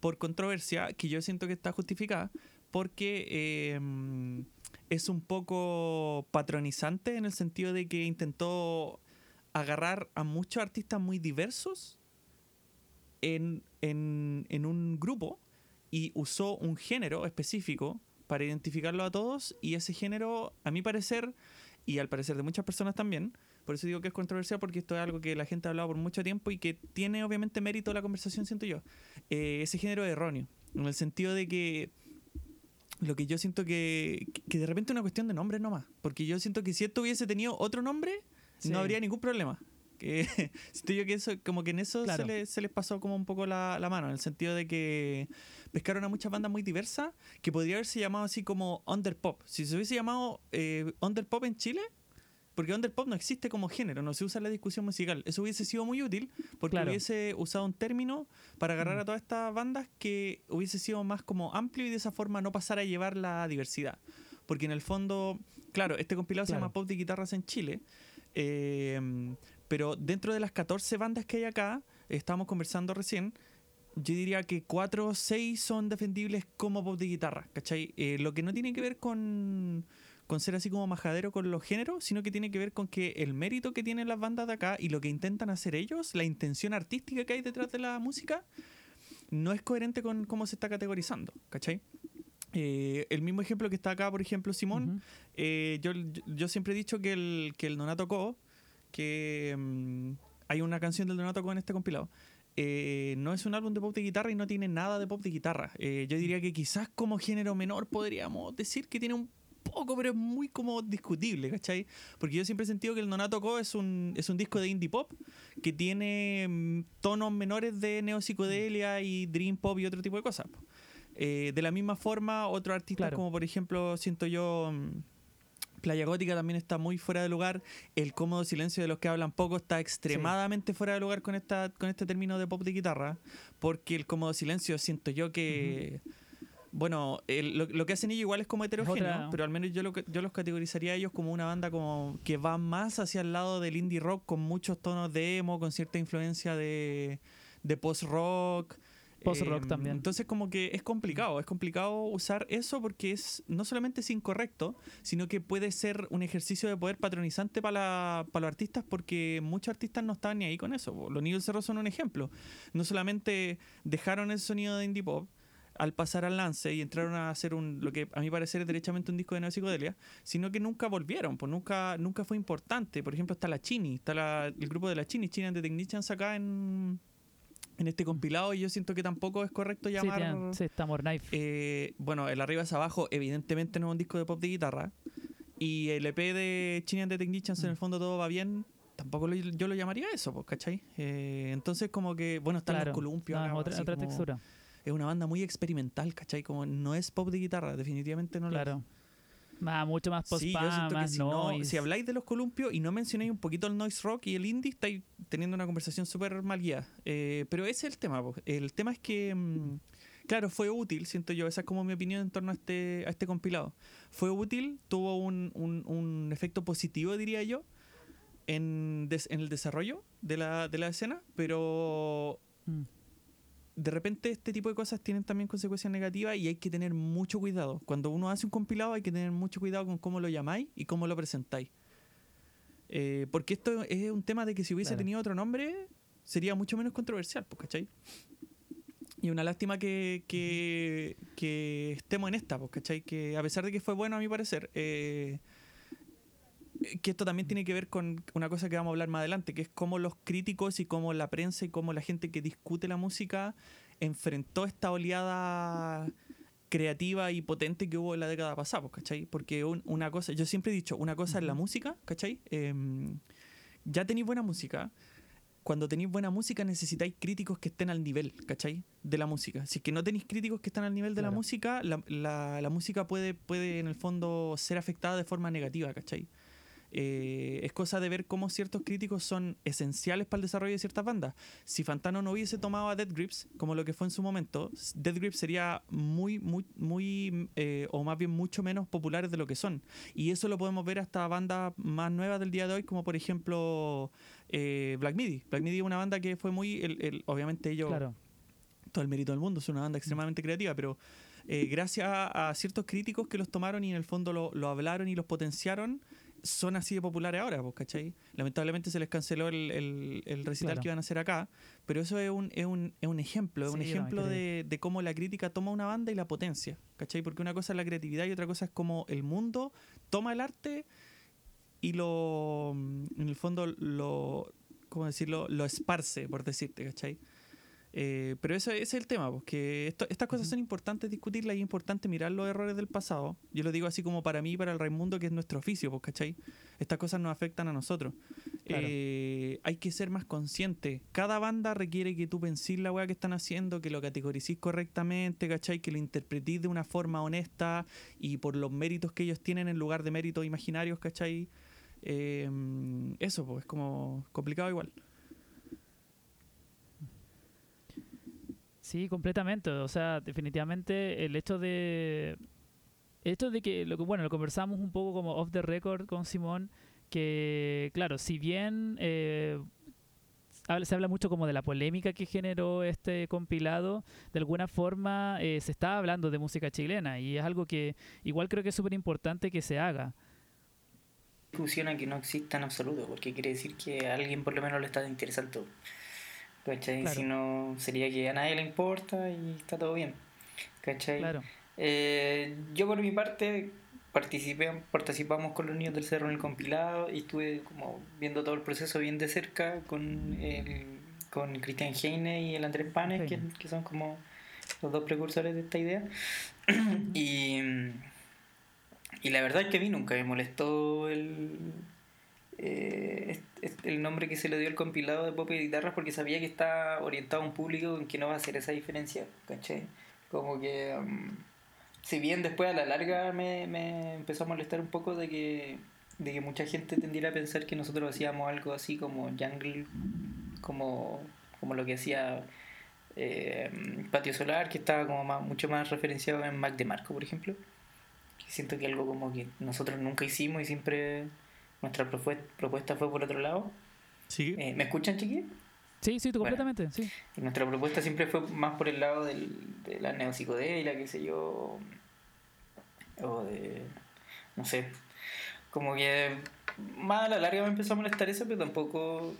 por controversia que yo siento que está justificada porque eh, es un poco patronizante en el sentido de que intentó agarrar a muchos artistas muy diversos en, en- en un grupo y usó un género específico para identificarlo a todos y ese género, a mi parecer, y al parecer de muchas personas también, por eso digo que es controversial porque esto es algo que la gente ha hablado por mucho tiempo y que tiene obviamente mérito la conversación, siento yo. Eh, ese género es erróneo, en el sentido de que lo que yo siento que, que de repente es una cuestión de nombre nomás, porque yo siento que si esto hubiese tenido otro nombre, Sí. no habría ningún problema. Que, siento yo que eso, como que en eso Claro. se, le- se les pasó como un poco la, la mano, en el sentido de que pescaron a muchas bandas muy diversas que podría haberse llamado así como Underpop. Si se hubiese llamado eh, Underpop en Chile, porque Underpop no existe como género, no se usa en la discusión musical. Eso hubiese sido muy útil porque Claro. hubiese usado un término para agarrar Mm. a todas estas bandas que hubiese sido más como amplio y de esa forma no pasar a llevar la diversidad. Porque en el fondo, claro, este compilado se Claro. llama Pop de Guitarras en Chile. eh, pero dentro de las 14 bandas que hay acá, estábamos conversando recién, yo diría que 4 o 6 son defendibles como pop de guitarra, ¿cachai? Eh, lo que no tiene que ver con, con ser así como majadero con los géneros, sino que tiene que ver con que el mérito que tienen las bandas de acá y lo que intentan hacer ellos, la intención artística que hay detrás de la música, no es coherente con cómo se está categorizando, ¿cachai? Eh, el mismo ejemplo que está acá, por ejemplo, Simón, eh, yo, yo- siempre he dicho que el, que el Donato Co, que mm, hay una canción del Donato Co en este compilado, eh, no es un álbum de pop de guitarra y no tiene nada de pop de guitarra. Eh, yo diría que quizás como género menor podríamos decir que tiene un poco, pero es muy como discutible, ¿cachai? Porque yo siempre he sentido que el Donato Co es un, es un disco de indie pop que tiene mm, tonos menores de neopsicodelia y dream pop y otro tipo de cosas. Eh, de la misma forma, otros artistas Claro. como por ejemplo, siento yo, mm, Playa Gótica también está muy fuera de lugar. El cómodo silencio de los que hablan poco está extremadamente fuera de lugar con esta con este término de pop de guitarra. Porque el cómodo silencio siento yo que. Bueno, el- lo, lo que hacen ellos igual es como heterogéneo, otra- pero al menos yo, lo, que- yo los categorizaría a ellos como una banda como que va más hacia el lado del indie rock con muchos tonos de emo, con cierta influencia de, de post-rock. Post-rock Em, también. Entonces como que es complicado, es complicado usar eso porque es no solamente es incorrecto, sino que puede ser un ejercicio de poder patronizante para, para los artistas porque muchos artistas no estaban ni ahí con eso. Los Niños del Cerro son un ejemplo. No solamente dejaron el sonido de indie pop al pasar al lance y entraron a hacer un lo que a mi parecer es derechamente un disco de neopsicodelia, sino que nunca volvieron, pues nunca nunca fue importante. Por ejemplo, está la Chini, está la- el grupo de la Chini, Chini and the Technicians acá en en este compilado y yo siento que tampoco es correcto Sí, llamar tienen- sí, está More Knife. eh, bueno, el arriba es abajo, evidentemente no es un disco de pop de guitarra. Y el EP de Chini and the Technicians, en el Mm. fondo todo va bien. Tampoco lo- yo lo llamaría eso, pues, ¿cachai? Eh, entonces, como que, bueno, están claro. los columpios. No, acá, otra, textura. Es una banda muy experimental, ¿cachai? Como no es pop de guitarra, definitivamente no lo es. Nada, mucho más post Sí, yo siento que más si, no- si habláis de los columpios y no mencionáis un poquito el noise rock y el indie, estáis teniendo una conversación súper mal guiada. Eh, pero ese es el tema. po. El tema es que, mm, claro, fue útil, siento yo. Esa es como mi opinión en torno a este, a este compilado. Fue útil, tuvo un, un- un efecto positivo, diría yo, en, des- en el desarrollo de la, de la escena, pero Mm. De repente este tipo de cosas tienen también consecuencias negativas y hay que tener mucho cuidado. Cuando uno hace un compilado hay que tener mucho cuidado con cómo lo llamáis y cómo lo presentáis. Eh, porque esto es un tema de que si hubiese Claro. tenido otro nombre sería mucho menos controversial, ¿cachai? Y una lástima que, que, que estemos en esta, ¿cachai? Que a pesar de que fue bueno a mi parecer, eh, que esto también tiene que ver con una cosa que vamos a hablar más adelante, que es cómo los críticos y cómo la prensa y cómo la gente que discute la música enfrentó esta oleada creativa y potente que hubo en la década pasada, pues, ¿cachai? Porque un- una cosa, yo siempre he dicho, una cosa es la música, ¿cachai? Em, ya tenéis buena música. Cuando tenéis buena música necesitáis críticos que estén al nivel, ¿cachai? De la música. Si es que no tenéis críticos que están al nivel de la música, la, la- la música puede, puede en el fondo ser afectada de forma negativa, ¿cachai? Eh, es cosa de ver cómo ciertos críticos son esenciales para el desarrollo de ciertas bandas. Si Fantano no hubiese tomado a Dead Grips como lo que fue en su momento, Dead Grips sería muy, muy, muy, eh, o más bien mucho menos populares de lo que son. Y eso lo podemos ver hasta bandas más nuevas del día de hoy, como por ejemplo eh, Black Midi. Black Midi es una banda que fue muy, el- el- obviamente ellos Claro. todo el mérito del mundo, es una banda extremadamente creativa, pero eh, gracias a, a ciertos críticos que los tomaron y en el fondo lo, lo hablaron y los potenciaron, son así de populares ahora, pues, ¿cachai? Lamentablemente se les canceló el, el, el recital Claro. que iban a hacer acá, pero eso es un, es un, es un ejemplo, es un Sí, ejemplo de, de cómo la crítica toma una banda y la potencia, ¿cachai? Porque una cosa es la creatividad y otra cosa es cómo el mundo toma el arte y lo, en el fondo, lo, ¿cómo decirlo? Lo esparce, por decirte, ¿cachai? Eh, pero eso, ese es el tema, porque esto- estas cosas son importantes discutirlas y es importante mirar los errores del pasado. Yo lo digo así como para mí y para el Raimundo, que es nuestro oficio, pues, ¿cachai? Estas cosas nos afectan a nosotros. Claro. Eh, hay que ser más consciente. Cada banda requiere que tú pensís la weá que están haciendo, que lo categoricís correctamente, ¿cachai? Que lo interpretís de una forma honesta y por los méritos que ellos tienen en lugar de méritos imaginarios, ¿cachai? Eh, eso, pues, es como complicado igual. Sí, completamente. O sea, definitivamente el hecho de. Hecho de que, lo que, bueno, lo conversamos un poco como off the record con Simón, que, claro, si bien eh, se habla mucho como de la polémica que generó este compilado, de alguna forma eh, se está hablando de música chilena y es algo que igual creo que es súper importante que se haga. discusión que no exista en absoluto, porque quiere decir que alguien por lo menos le está interesando. ¿Cachai? Claro. Si no, sería que a nadie le importa y está todo bien. ¿Cachai? Claro. Eh, yo por mi parte participé, participamos con los niños del cerro en el compilado y estuve como viendo todo el proceso bien de cerca con el, con Cristian Heine y el Andrés Panes, que, Heine. que son como los dos precursores de esta idea. y, y la verdad es que a mí nunca me molestó el, eh, est- est- el nombre que se le dio al compilado de pop y guitarras porque sabía que está orientado a un público en que no va a hacer esa diferencia, ¿cachai? Como que, um, si bien después a la larga me, me empezó a molestar un poco de que, de que mucha gente tendiera a pensar que nosotros hacíamos algo así como jungle, como, como lo que hacía eh, Patio Solar, que estaba como más- mucho más referenciado en Mac de Marco, por ejemplo. Siento que algo como que nosotros nunca hicimos y siempre nuestra propuesta fue por otro lado. Sí. Eh, ¿Me escuchan, chiquillos? Sí, sí, tú Bueno. completamente, sí. Y nuestra propuesta siempre fue más por el lado del, de la neopsicodelia, qué sé yo, o de, no sé, como que más a la larga me empezó a molestar eso, pero tampoco,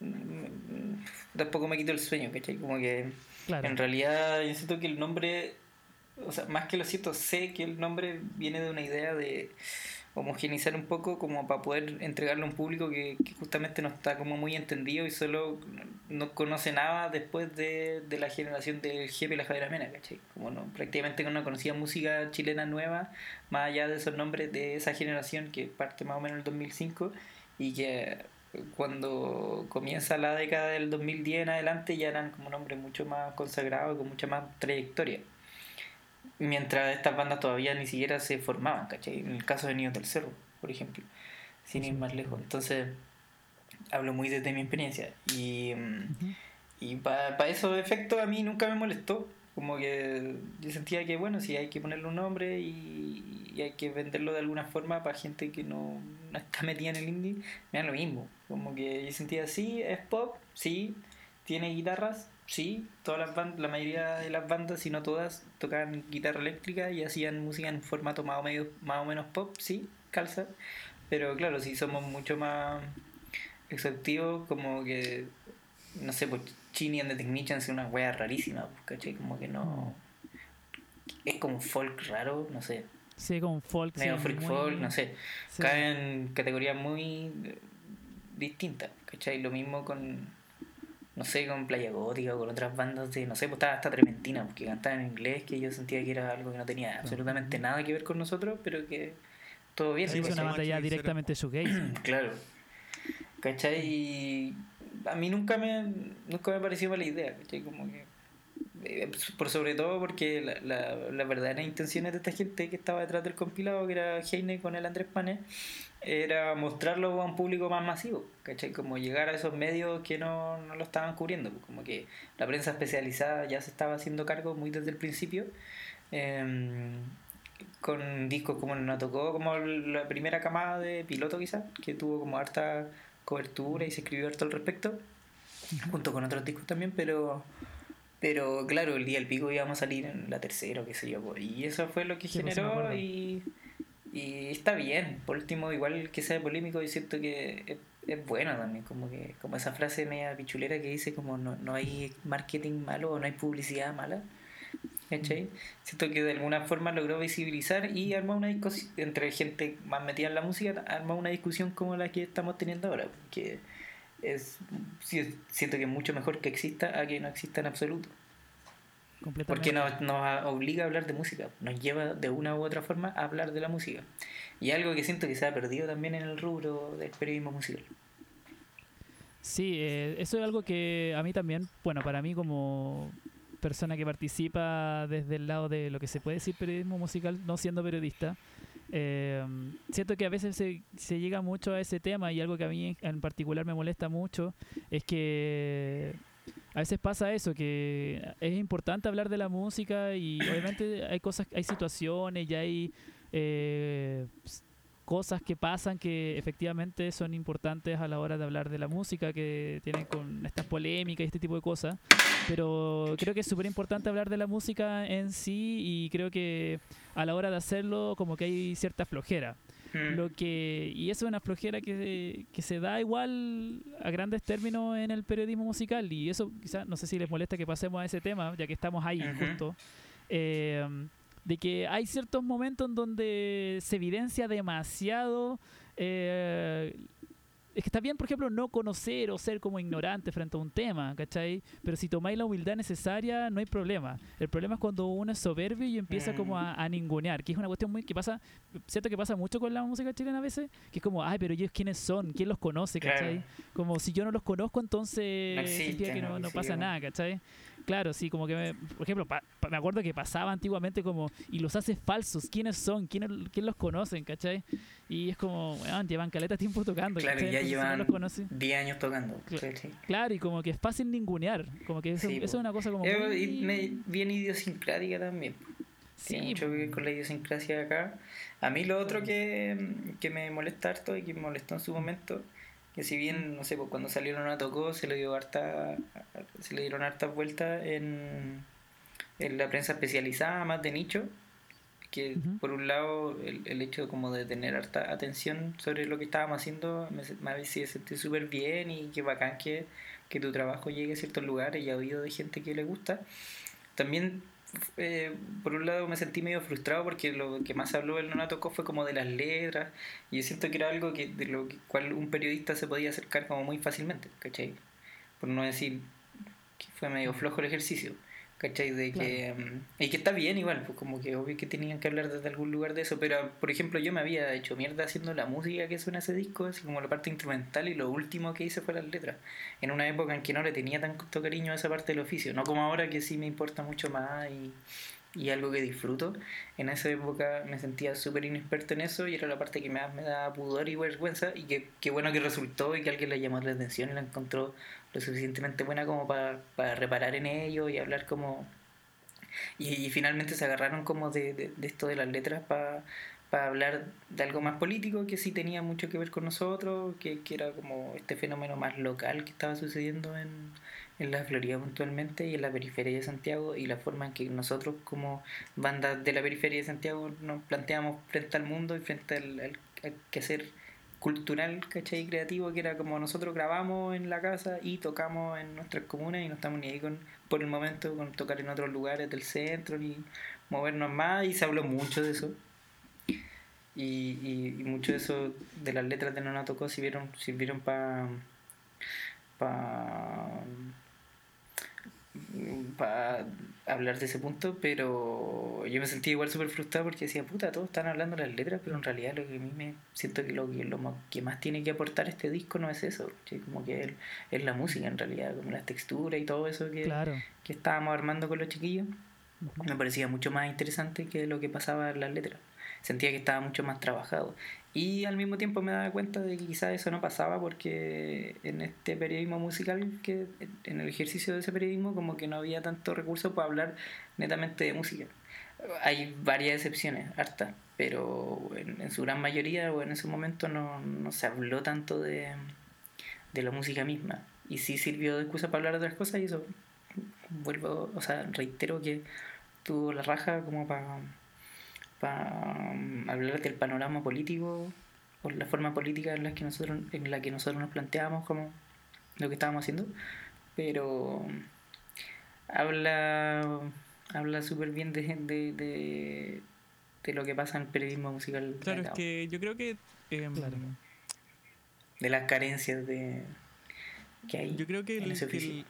mm, tampoco me quitó el sueño, ¿cachai? Como que Claro. en realidad yo siento que el nombre, o sea, más que lo siento, sé que el nombre viene de una idea de homogeneizar un poco como para poder entregarle a un público que, justamente no está como muy entendido y solo no conoce nada después de, de la generación del Jefe y la Javiera Mena, ¿cachai? Como no, prácticamente no conocía música chilena nueva, más allá de esos nombres de esa generación que parte más o menos en el 2005 y que cuando comienza la década del 2010 en adelante ya eran como nombres mucho más consagrados, con mucha más trayectoria. Mientras estas bandas todavía ni siquiera se formaban, ¿cachai? En el caso de Niños del Cerro, por ejemplo, sin ir más lejos. Entonces, hablo muy desde mi experiencia. Y, mm, y para esos efectos a mí nunca me molestó. Como que yo sentía que, bueno, si hay que ponerle un nombre y, y hay que venderlo de alguna forma para gente que no, no está metida en el indie, me da lo mismo. Como que yo sentía, sí, es pop, sí, tiene guitarras, sí, todas las bandas, la mayoría de las bandas, si no todas, tocaban guitarra eléctrica y hacían música en formato más o, medio, más o menos pop, sí, calza. Pero claro, si somos mucho más exhaustivos, como que, no sé, pues Chini and the Technicians es una wea rarísima, pues, ¿cachai? Como que no. Es como folk raro, no sé. Sí, como folk. sí, Medio freak muy- folk, no sé. sí. Cae en categorías muy distintas, ¿cachai? Lo mismo con, no sé, con Playa Gótica o con otras bandas de, no sé, pues estaba hasta Trementina, porque cantaban en inglés, que yo sentía que era algo que no tenía absolutamente nada que ver con nosotros, pero que todo bien. Sí, es una banda ya directamente shoegaze. Claro. ¿Cachai? Y a mí nunca me, nunca me pareció mala idea, ¿cachai? Como que, eh, por sobre todo porque la, la, las verdaderas intenciones de esta gente que estaba detrás del compilado, que era Heine con el Andrés Panes, era mostrarlo a un público más masivo, ¿cachai? Como llegar a esos medios que no, no lo estaban cubriendo, pues, como que la prensa especializada ya se estaba haciendo cargo muy desde el principio. em, con discos como nos tocó como la primera camada de piloto quizás que tuvo como harta cobertura y se escribió harto al respecto junto con otros discos también pero pero claro el día del pico íbamos a salir en la tercera qué sé yo y eso fue lo que Sí, pues, generó y Y está bien, por último, igual que sea polémico, y siento que es, es bueno también, como que como esa frase media pichulera que dice como no, no hay marketing malo o no hay publicidad mala. ¿cachai? Siento que de alguna forma logró visibilizar y armar una discusión entre gente más metida en la música, armar una discusión como la que estamos teniendo ahora, que es siento que es mucho mejor que exista a que no exista en absoluto. Porque nos, nos obliga a hablar de música, nos lleva de una u otra forma a hablar de la música. Y algo que siento que se ha perdido también en el rubro del periodismo musical. Sí, eh, eso es algo que a mí también, bueno, para mí como persona que participa desde el lado de lo que se puede decir periodismo musical, no siendo periodista, eh, siento que a veces se, se llega mucho a ese tema y algo que a mí en particular me molesta mucho es que a veces pasa eso, que es importante hablar de la música y obviamente hay cosas, hay situaciones y hay eh, cosas que pasan que efectivamente son importantes a la hora de hablar de la música, que tienen con estas polémicas y este tipo de cosas. Pero creo que es súper importante hablar de la música en sí y creo que a la hora de hacerlo como que hay cierta flojera. Mm. Lo que, y eso es una flojera que, que se da igual a grandes términos en el periodismo musical. Y eso quizás, no sé si les molesta que pasemos a ese tema, ya que estamos ahí Ujú. justo. eh, de que hay ciertos momentos en donde se evidencia demasiado. eh, es que está bien, por ejemplo, no conocer o ser como ignorante frente a un tema, ¿cachai? Pero si tomáis la humildad necesaria, no hay problema. El problema es cuando uno es soberbio y empieza Mm. como a, a ningunear, que es una cuestión muy que pasa, cierto que pasa mucho con la música chilena a veces, que es como, ay, pero ellos quiénes son, quién los conoce, ¿cachai? Claro. Como si yo no los conozco, entonces No existen, que no, no no pasa nada, ¿cachai? Claro, sí, como que, me- por ejemplo, pa- pa- me acuerdo que pasaba antiguamente como, y los hace falsos, ¿quiénes son? ¿Quién, quién los conocen? ¿cachai? Y es como, llevan caleta tiempo tocando, Claro, ¿cachai? ya Entonces, no llevan los conoce- 10 años tocando. Cla- ¿cachai? Claro, y como que es fácil ningunear, como que eso, Sí, eso es una cosa como muy... me- bien idiosincrática también. Tiene Sí, mucho po. que ver con la idiosincrasia de acá. A mí lo otro que, que me molesta harto y que me molestó en su momento, que si bien, no sé, pues cuando salieron a Tocó se le dio harta, se le dieron hartas vueltas en, en la prensa especializada, más de nicho, que Ujú. por un lado el, el hecho como de tener harta atención sobre lo que estábamos haciendo me, me hacía sentir súper bien y qué bacán que, que tu trabajo llegue a ciertos lugares y a oídos de gente que le gusta. También, eh, por un lado, me sentí medio frustrado porque lo que más habló el Nona Tocó fue como de las letras y yo siento que era algo que, de lo que- cual un periodista se podía acercar como muy fácilmente, ¿cachai? Por no decir que fue medio flojo el ejercicio. ¿Cachai? De que, mm, y que está bien igual, pues como que obvio que tenían que hablar desde algún lugar de eso, pero por ejemplo yo me había hecho mierda haciendo la música que suena ese disco, así como la parte instrumental y lo último que hice fue las letras, en una época en que no le tenía tanto cariño a esa parte del oficio, no como ahora que sí me importa mucho más y, y algo que disfruto, en esa época me sentía súper inexperto en eso y era la parte que más me daba pudor y vergüenza y que, que bueno que resultó y que alguien le llamó la atención y la encontró lo suficientemente buena como para, para reparar en ello y hablar como... Y, finalmente se agarraron como de, de, esto de las letras para para hablar de algo más político que sí tenía mucho que ver con nosotros, que, que era como este fenómeno más local que estaba sucediendo en, en la Florida puntualmente y en la periferia de Santiago y la forma en que nosotros como banda de la periferia de Santiago nos planteamos frente al mundo y frente al, al, al quehacer cultural, ¿cachai? Creativo, que era como nosotros grabamos en la casa y tocamos en nuestras comunas y no estamos ni ahí con, por el momento con tocar en otros lugares del centro ni movernos más y se habló mucho de eso. Y, y, y mucho de eso de las letras de Nona Tocó sirvieron, sirvieron para pa, para hablar de ese punto, pero yo me sentí igual súper frustrado porque decía, puta, todos están hablando de las letras, pero en realidad lo que a mí me siento que lo que, lo más- que más tiene que aportar este disco no es eso, ¿cachai? como que es, es la música en realidad, como las texturas y todo eso que, Claro. que estábamos armando con los chiquillos me parecía mucho más interesante que lo que pasaba en las letras. Sentía que estaba mucho más trabajado. Y al mismo tiempo me daba cuenta de que quizás eso no pasaba porque en este periodismo musical, que en el ejercicio de ese periodismo, como que no había tanto recurso para hablar netamente de música. Hay varias excepciones, hartas, pero en, en su gran mayoría o en ese momento no, no se habló tanto de, de la música misma. Y sí sirvió de excusa para hablar de otras cosas y eso vuelvo, o sea, reitero que tuvo la raja como para para um, hablar del panorama político o la forma política en la que nosotros en la que nosotros nos planteamos como lo que estábamos haciendo pero um, habla habla súper bien de, de, de, de, lo que pasa en el periodismo musical claro es que yo creo que em, de las carencias de que hay yo creo que, en,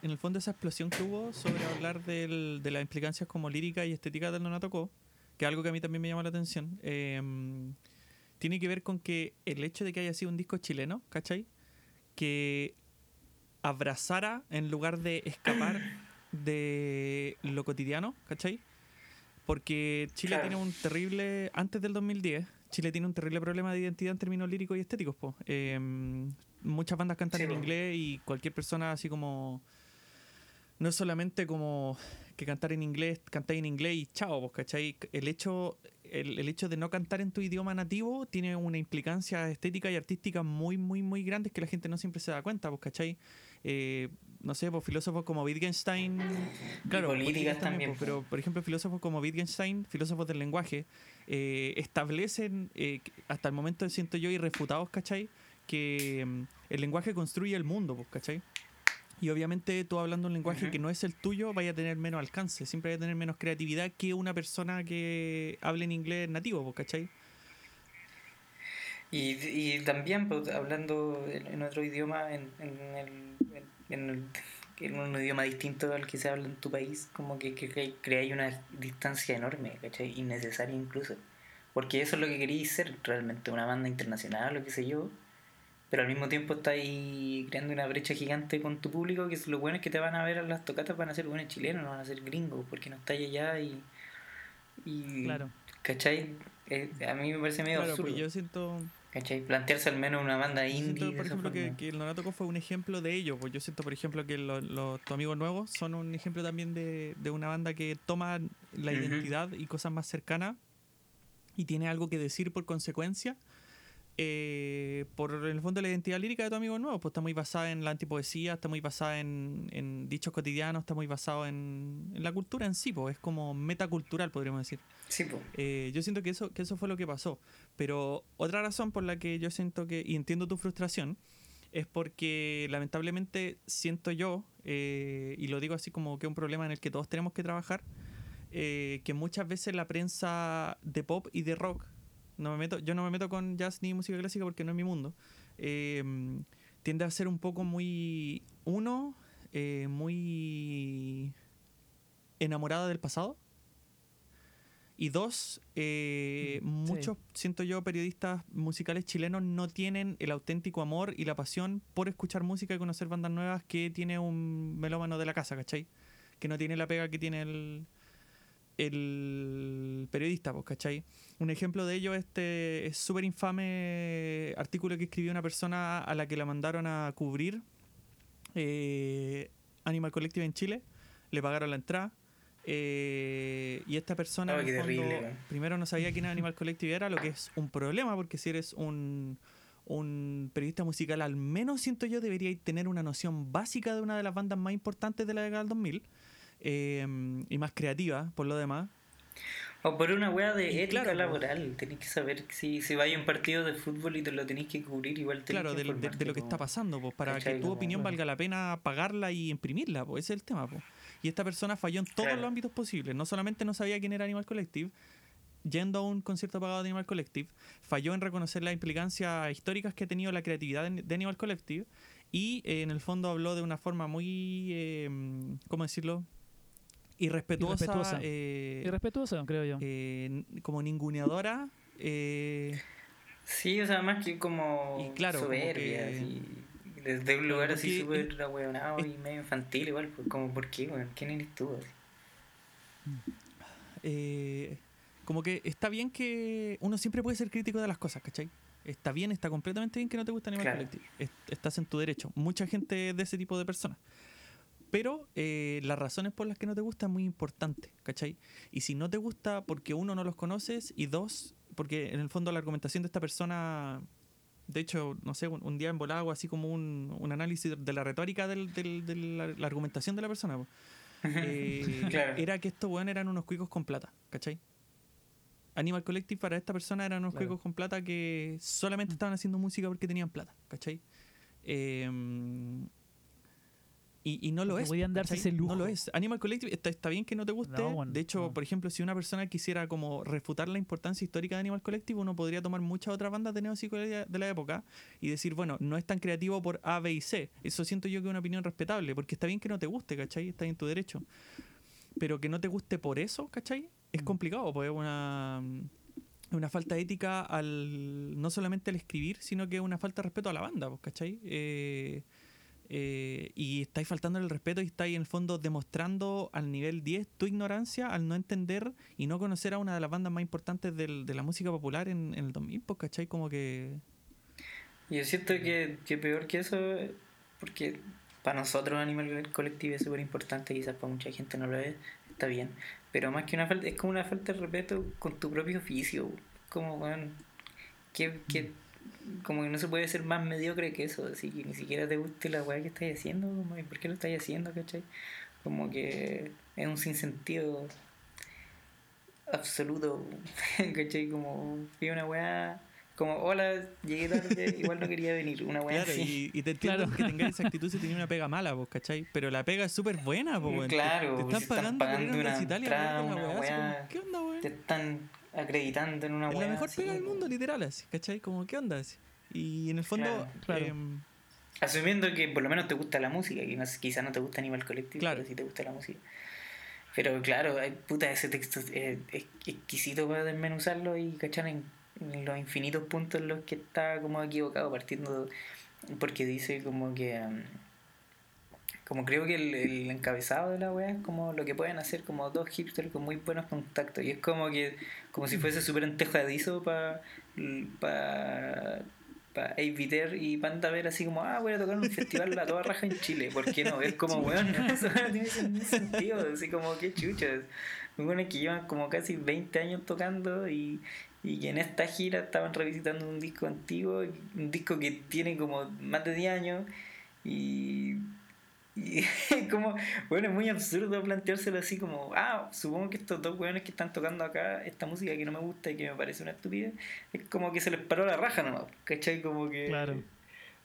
el, fondo esa explosión que hubo sobre hablar del, de las implicancias como lírica y estética del no tocó que es algo que a mí también me llama la atención, em, tiene que ver con que el hecho de que haya sido un disco chileno, ¿cachai? Que abrazara en lugar de escapar de lo cotidiano, ¿cachai? Porque Chile tiene un terrible, antes del 2010, Chile tiene un terrible problema de identidad en términos líricos y estéticos. Po. Em, muchas bandas cantan en inglés y cualquier persona así como... No es solamente como que cantar en inglés, cantar en inglés y chao, pues, ¿cachai? El hecho, el, el, hecho de no cantar en tu idioma nativo tiene una implicancia estética y artística muy, muy, muy grande que la gente no siempre se da cuenta, pues, ¿cachai? Eh, no sé, pues filósofos como Wittgenstein, claro, políticas también, pues, pero por ejemplo filósofos como Wittgenstein, filósofos del lenguaje, eh, establecen eh, hasta el momento siento yo irrefutados, ¿cachai? Que mm, el lenguaje construye el mundo, ¿cachai? Y obviamente tú hablando un lenguaje que no es el tuyo, vaya a tener menos alcance, siempre vaya a tener menos creatividad que una persona que hable en inglés nativo, ¿cachai? Y, y también pues, hablando en, otro idioma, en, en, en, un idioma distinto al que se habla en tu país, como que, que, creáis una distancia enorme, ¿cachai? Innecesaria incluso. Porque eso es lo que queréis ser realmente, una banda internacional, lo que sé yo pero al mismo tiempo estás ahí creando una brecha gigante con tu público, que lo bueno es que te van a ver a las tocatas, van a ser buenos chilenos, no van a ser gringos, porque no estáis allá y... y claro. ¿Cachai? Eh, a mí me parece medio claro, Pues yo siento... ¿Cachai? Plantearse al menos una banda indie. Siento, por ejemplo, que, que, el Nonato fue un ejemplo de ello. Pues yo siento, por ejemplo, que los, los tus amigos nuevos son un ejemplo también de, de una banda que toma la identidad y cosas más cercanas y tiene algo que decir por consecuencia eh, por el fondo de la identidad lírica de tu amigo nuevo, pues está muy basada en la antipoesía, está muy basada en, dichos cotidianos, está muy basado en, la cultura en sí, pues es como metacultural, podríamos decir. Sí, pues. Eh, yo siento que eso, que eso fue lo que pasó. Pero otra razón por la que yo siento que, y entiendo tu frustración, es porque lamentablemente siento yo, eh, y lo digo así como que es un problema en el que todos tenemos que trabajar, eh, que muchas veces la prensa de pop y de rock no me meto, yo no me meto con jazz ni música clásica porque no es mi mundo. Em, tiende a ser un poco muy. Uno, eh, muy enamorada del pasado. Y dos, eh, mm, muchos, siento yo, periodistas musicales chilenos no tienen el auténtico amor y la pasión por escuchar música y conocer bandas nuevas que tiene un melómano de la casa, ¿cachai? Que no tiene la pega que tiene el, el periodista, pues, ¿cachai? Un ejemplo de ello este es súper infame artículo que escribió una persona a la que la mandaron a cubrir eh, Animal Collective en Chile, le pagaron la entrada. Eh, y esta persona primero no sabía quién Animal Collective era, lo que es un problema, porque si eres un, un periodista musical, al menos siento yo, debería tener una noción básica de una de las bandas más importantes de la década del 2000 Em, y más creativa por lo demás. O por una wea de ética laboral, tenéis que saber si, si vais a un partido de fútbol y te lo tenéis que cubrir, igual tenéis Claro, de, de, lo que está pasando, pues, para que tu opinión valga la pena pagarla y imprimirla, pues ese es el tema. Pues. Y esta persona falló en todos los ámbitos posibles, no solamente no sabía quién era Animal Collective, yendo a un concierto pagado de Animal Collective, falló en reconocer las implicancias históricas que ha tenido la creatividad de, Animal Collective y eh, en el fondo habló de una forma muy, eh, ¿cómo decirlo? Irrespetuosa. Irrespetuosa, eh, irrespetuosa creo yo. Eh, como ninguneadora. Eh, sí, o sea, más que como y claro, soberbia. desde un lugar así súper ahueonado y medio infantil, igual. Pues, como, ¿por qué, bueno? ¿Quién eres tú? Eh, como que está bien que uno siempre puede ser crítico de las cosas, ¿cachai? Está bien, está completamente bien que no te guste Animal claro. Collective. Estás en tu derecho. Mucha gente de ese tipo de personas. Pero eh, las razones por las que no te gusta es muy importante, ¿cachai? Y si no te gusta porque uno no los conoces y dos, porque en el fondo la argumentación de esta persona, de hecho, no sé, un, día en volado así como un, un, análisis de la retórica del, del, de la, argumentación de la persona, eh, era que estos weones eran unos cuicos con plata, ¿cachai? Animal Collective para esta persona eran unos Claro. juegos con plata que solamente Mm. estaban haciendo música porque tenían plata, ¿cachai? Em, y, y no lo es. podían darse ¿cachai? ese lujo. No lo es. Animal Collective está, está bien que no te guste. No, bueno, de hecho, no. por ejemplo, si una persona quisiera como refutar la importancia histórica de Animal Collective, uno podría tomar muchas otras bandas de neopsicodelia de la época y decir, bueno, no es tan creativo por A, B y C. Eso siento yo que es una opinión respetable, porque está bien que no te guste, ¿cachai? Está en tu derecho. Pero que no te guste por eso, ¿cachai? Es Mm. complicado, porque es una, una falta ética al no solamente al escribir, sino que es una falta de respeto a la banda, pues, ¿cachai? Eh, eh, y estáis faltando el respeto y estáis en el fondo demostrando al nivel 10 tu ignorancia al no entender y no conocer a una de las bandas más importantes del- de la música popular en, en el 2000, pues, ¿cachai? Como que... Yo siento que, que peor que eso, porque para nosotros Animal Collective es súper importante, quizás para mucha gente no lo es, está bien. Pero más que una falta, es como una falta de respeto con tu propio oficio. Como, weón, que, que, como que no se puede ser más mediocre que eso, así que ni siquiera te guste la weá que estás haciendo, como, ¿y ¿por qué lo estás haciendo, cachai? Como que es un sinsentido absoluto, cachai, como vi una weá, como hola, llegué tarde, igual no quería venir, una weá Claro, así. y, y te entiendo Claro. que tengáis esa actitud si tenía una pega mala, pues, ¿cachai? Pero la pega es súper buena, pues, weón. Te- Claro, te, pues, están te pagando, están pagando un una entrada, una weá, así como, weá. ¿Qué onda? Te están acreditando en una Es la mejor pega del mundo, literal, así, ¿cachai? Como, ¿qué onda? Así. Y en el fondo, Claro, claro. em, Asumiendo que por lo menos te gusta la música, que no, quizás no te gusta Animal Collective, Claro. pero sí te gusta la música. Pero claro, puta, ese texto es, es exquisito para desmenuzarlo y cachar en, en los infinitos puntos en los que está como equivocado, partiendo porque dice como que... um, como creo que el, el encabezado de la wea es como lo que pueden hacer como dos hipsters con muy buenos contactos. Y es como que como si fuese súper entejadizo para pa, pa Aviter y Panda ver así como, ah, voy a tocar un festival a toda raja en Chile. ¿Por qué no? Es como, weón, eso no tiene sen- sentido. Así como, qué chuchas. Muy bueno que llevan como casi 20 años tocando y, y que en esta gira estaban revisitando un disco antiguo, un disco que tiene como más de 10 años y y como, bueno, es muy absurdo planteárselo así como, ah, supongo que estos dos weones que están tocando acá esta música que no me gusta y que me parece una estupidez, es como que se les paró la raja nomás, ¿cachai? Como que... Claro.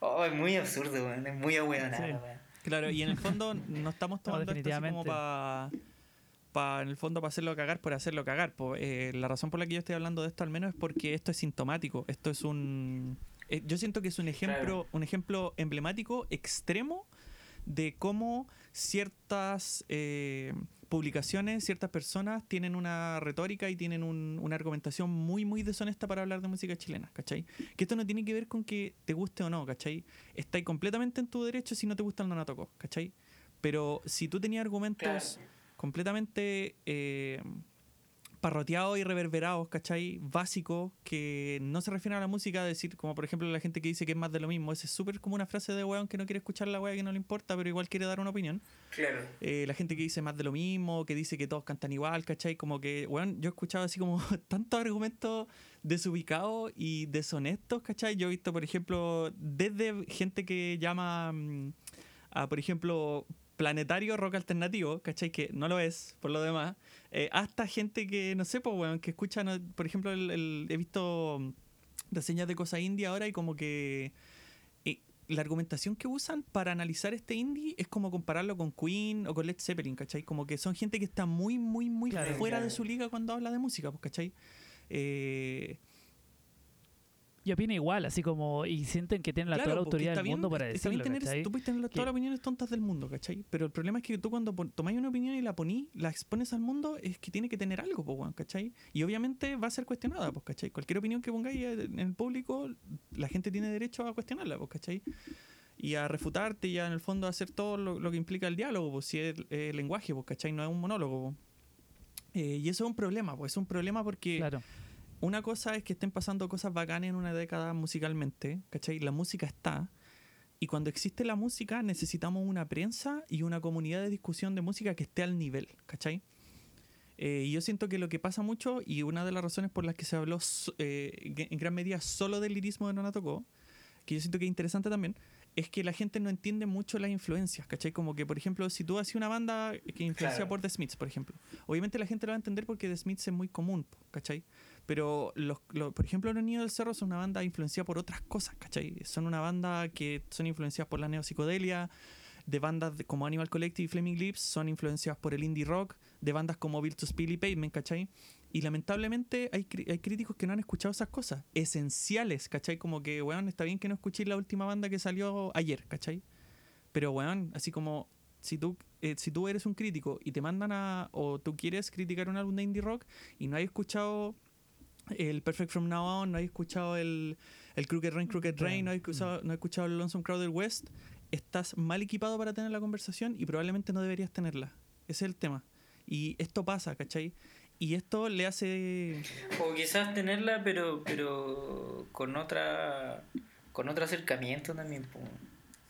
Oh, es muy absurdo, weón, es muy ahueonado, Sí. weón. Claro, y en el fondo no estamos tomando esto así como para pa, en el fondo para hacerlo cagar por hacerlo cagar. po. Eh, la razón por la que yo estoy hablando de esto al menos es porque esto es sintomático. Esto es un eh, yo siento que es un ejemplo, Claro. un ejemplo emblemático, extremo, de cómo ciertas eh, publicaciones, ciertas personas tienen una retórica y tienen un- una argumentación muy, muy deshonesta para hablar de música chilena, ¿cachai? Que esto no tiene que ver con que te guste o no, ¿cachai? Estáis completamente en tu derecho si no te gusta el Donatoco, ¿cachai? Pero si tú tenías argumentos Claro. completamente eh, parroteados y reverberados, ¿cachai? Básicos, que no se refieren a la música, decir, como por ejemplo la gente que dice que es más de lo mismo. Esa es súper como una frase de weón que no quiere escuchar la weá que no le importa, pero igual quiere dar una opinión. Claro. Eh, la gente que dice más de lo mismo, que dice que todos cantan igual, ¿cachai? Como que, weón, yo he escuchado así como tantos argumentos desubicados y deshonestos, ¿cachai? Yo he visto, por ejemplo, desde gente que llama mm, a, por ejemplo, planetario rock alternativo, ¿cachai? Que no lo es, por lo demás, eh, hasta gente que, no sé, pues, weón, que escuchan, eh, por ejemplo, el, el- he visto reseñas de cosas indie ahora y como que eh, la argumentación que usan para analizar este indie es como compararlo con Queen o con Led Zeppelin, ¿cachai? Como que son gente que está muy, muy, muy Claro. fuera de su liga cuando habla de música, pues, ¿cachai? Eh, Y opina igual, así como, y sienten que tienen la, claro, toda la autoridad del bien- mundo para está bien decirlo. Tú puedes tener todas las opiniones tontas del mundo, ¿cachai? Pero el problema es que tú cuando tomáis una opinión y la ponís, la expones al mundo, es que tiene que tener algo, pues, ¿cachai? Y obviamente va a ser cuestionada, pues, ¿cachai? Cualquier opinión que pongáis en el público, la gente tiene derecho a cuestionarla, pues, ¿cachai? Y a refutarte y a, en el fondo a hacer todo lo, lo que implica el diálogo, pues, si es el lenguaje, pues, ¿cachai? No es un monólogo, pues. Eh, y eso es un problema, pues, es un problema porque Claro. Una cosa es que estén pasando cosas bacanas en una década musicalmente, ¿cachai? La música está. Y cuando existe la música, necesitamos una prensa y una comunidad de discusión de música que esté al nivel, ¿cachai? Eh, y yo siento que lo que pasa mucho, y una de las razones por las que se habló eh, en gran medida solo del lirismo de Nona Tocó, que yo siento que es interesante también, es que la gente no entiende mucho las influencias, ¿cachai? Como que, por ejemplo, si tú haces una banda que influencia Claro. por The Smiths, por ejemplo, obviamente la gente lo va a entender porque The Smiths es muy común, ¿cachai? Pero, los, lo- por ejemplo, Los Niños del Cerro son una banda influenciada por otras cosas, ¿cachai? Son una banda que son influenciadas por la neopsicodelia, de bandas como Animal Collective y Flaming Lips son influenciadas por el indie rock, de bandas como Built to Spill y Pavement, ¿cachai? Y lamentablemente hay, hay críticos que no han escuchado esas cosas, esenciales, ¿cachai? Como que, weón, está bien que no escuchéis la última banda que salió ayer, ¿cachai? Pero, weón, así como si tú, eh, si tú eres un crítico y te mandan a, o tú quieres criticar un álbum de indie rock y no has escuchado el Perfect From Now On, no has escuchado el, el Crooked Rain, Crooked Rain, no has escuchado, no has escuchado el Lonesome Crowd del West, estás mal equipado para tener la conversación y probablemente no deberías tenerla. Ese es el tema. Y esto pasa, ¿cachai? Y esto le hace... O quizás tenerla, pero pero con otra con otro acercamiento también.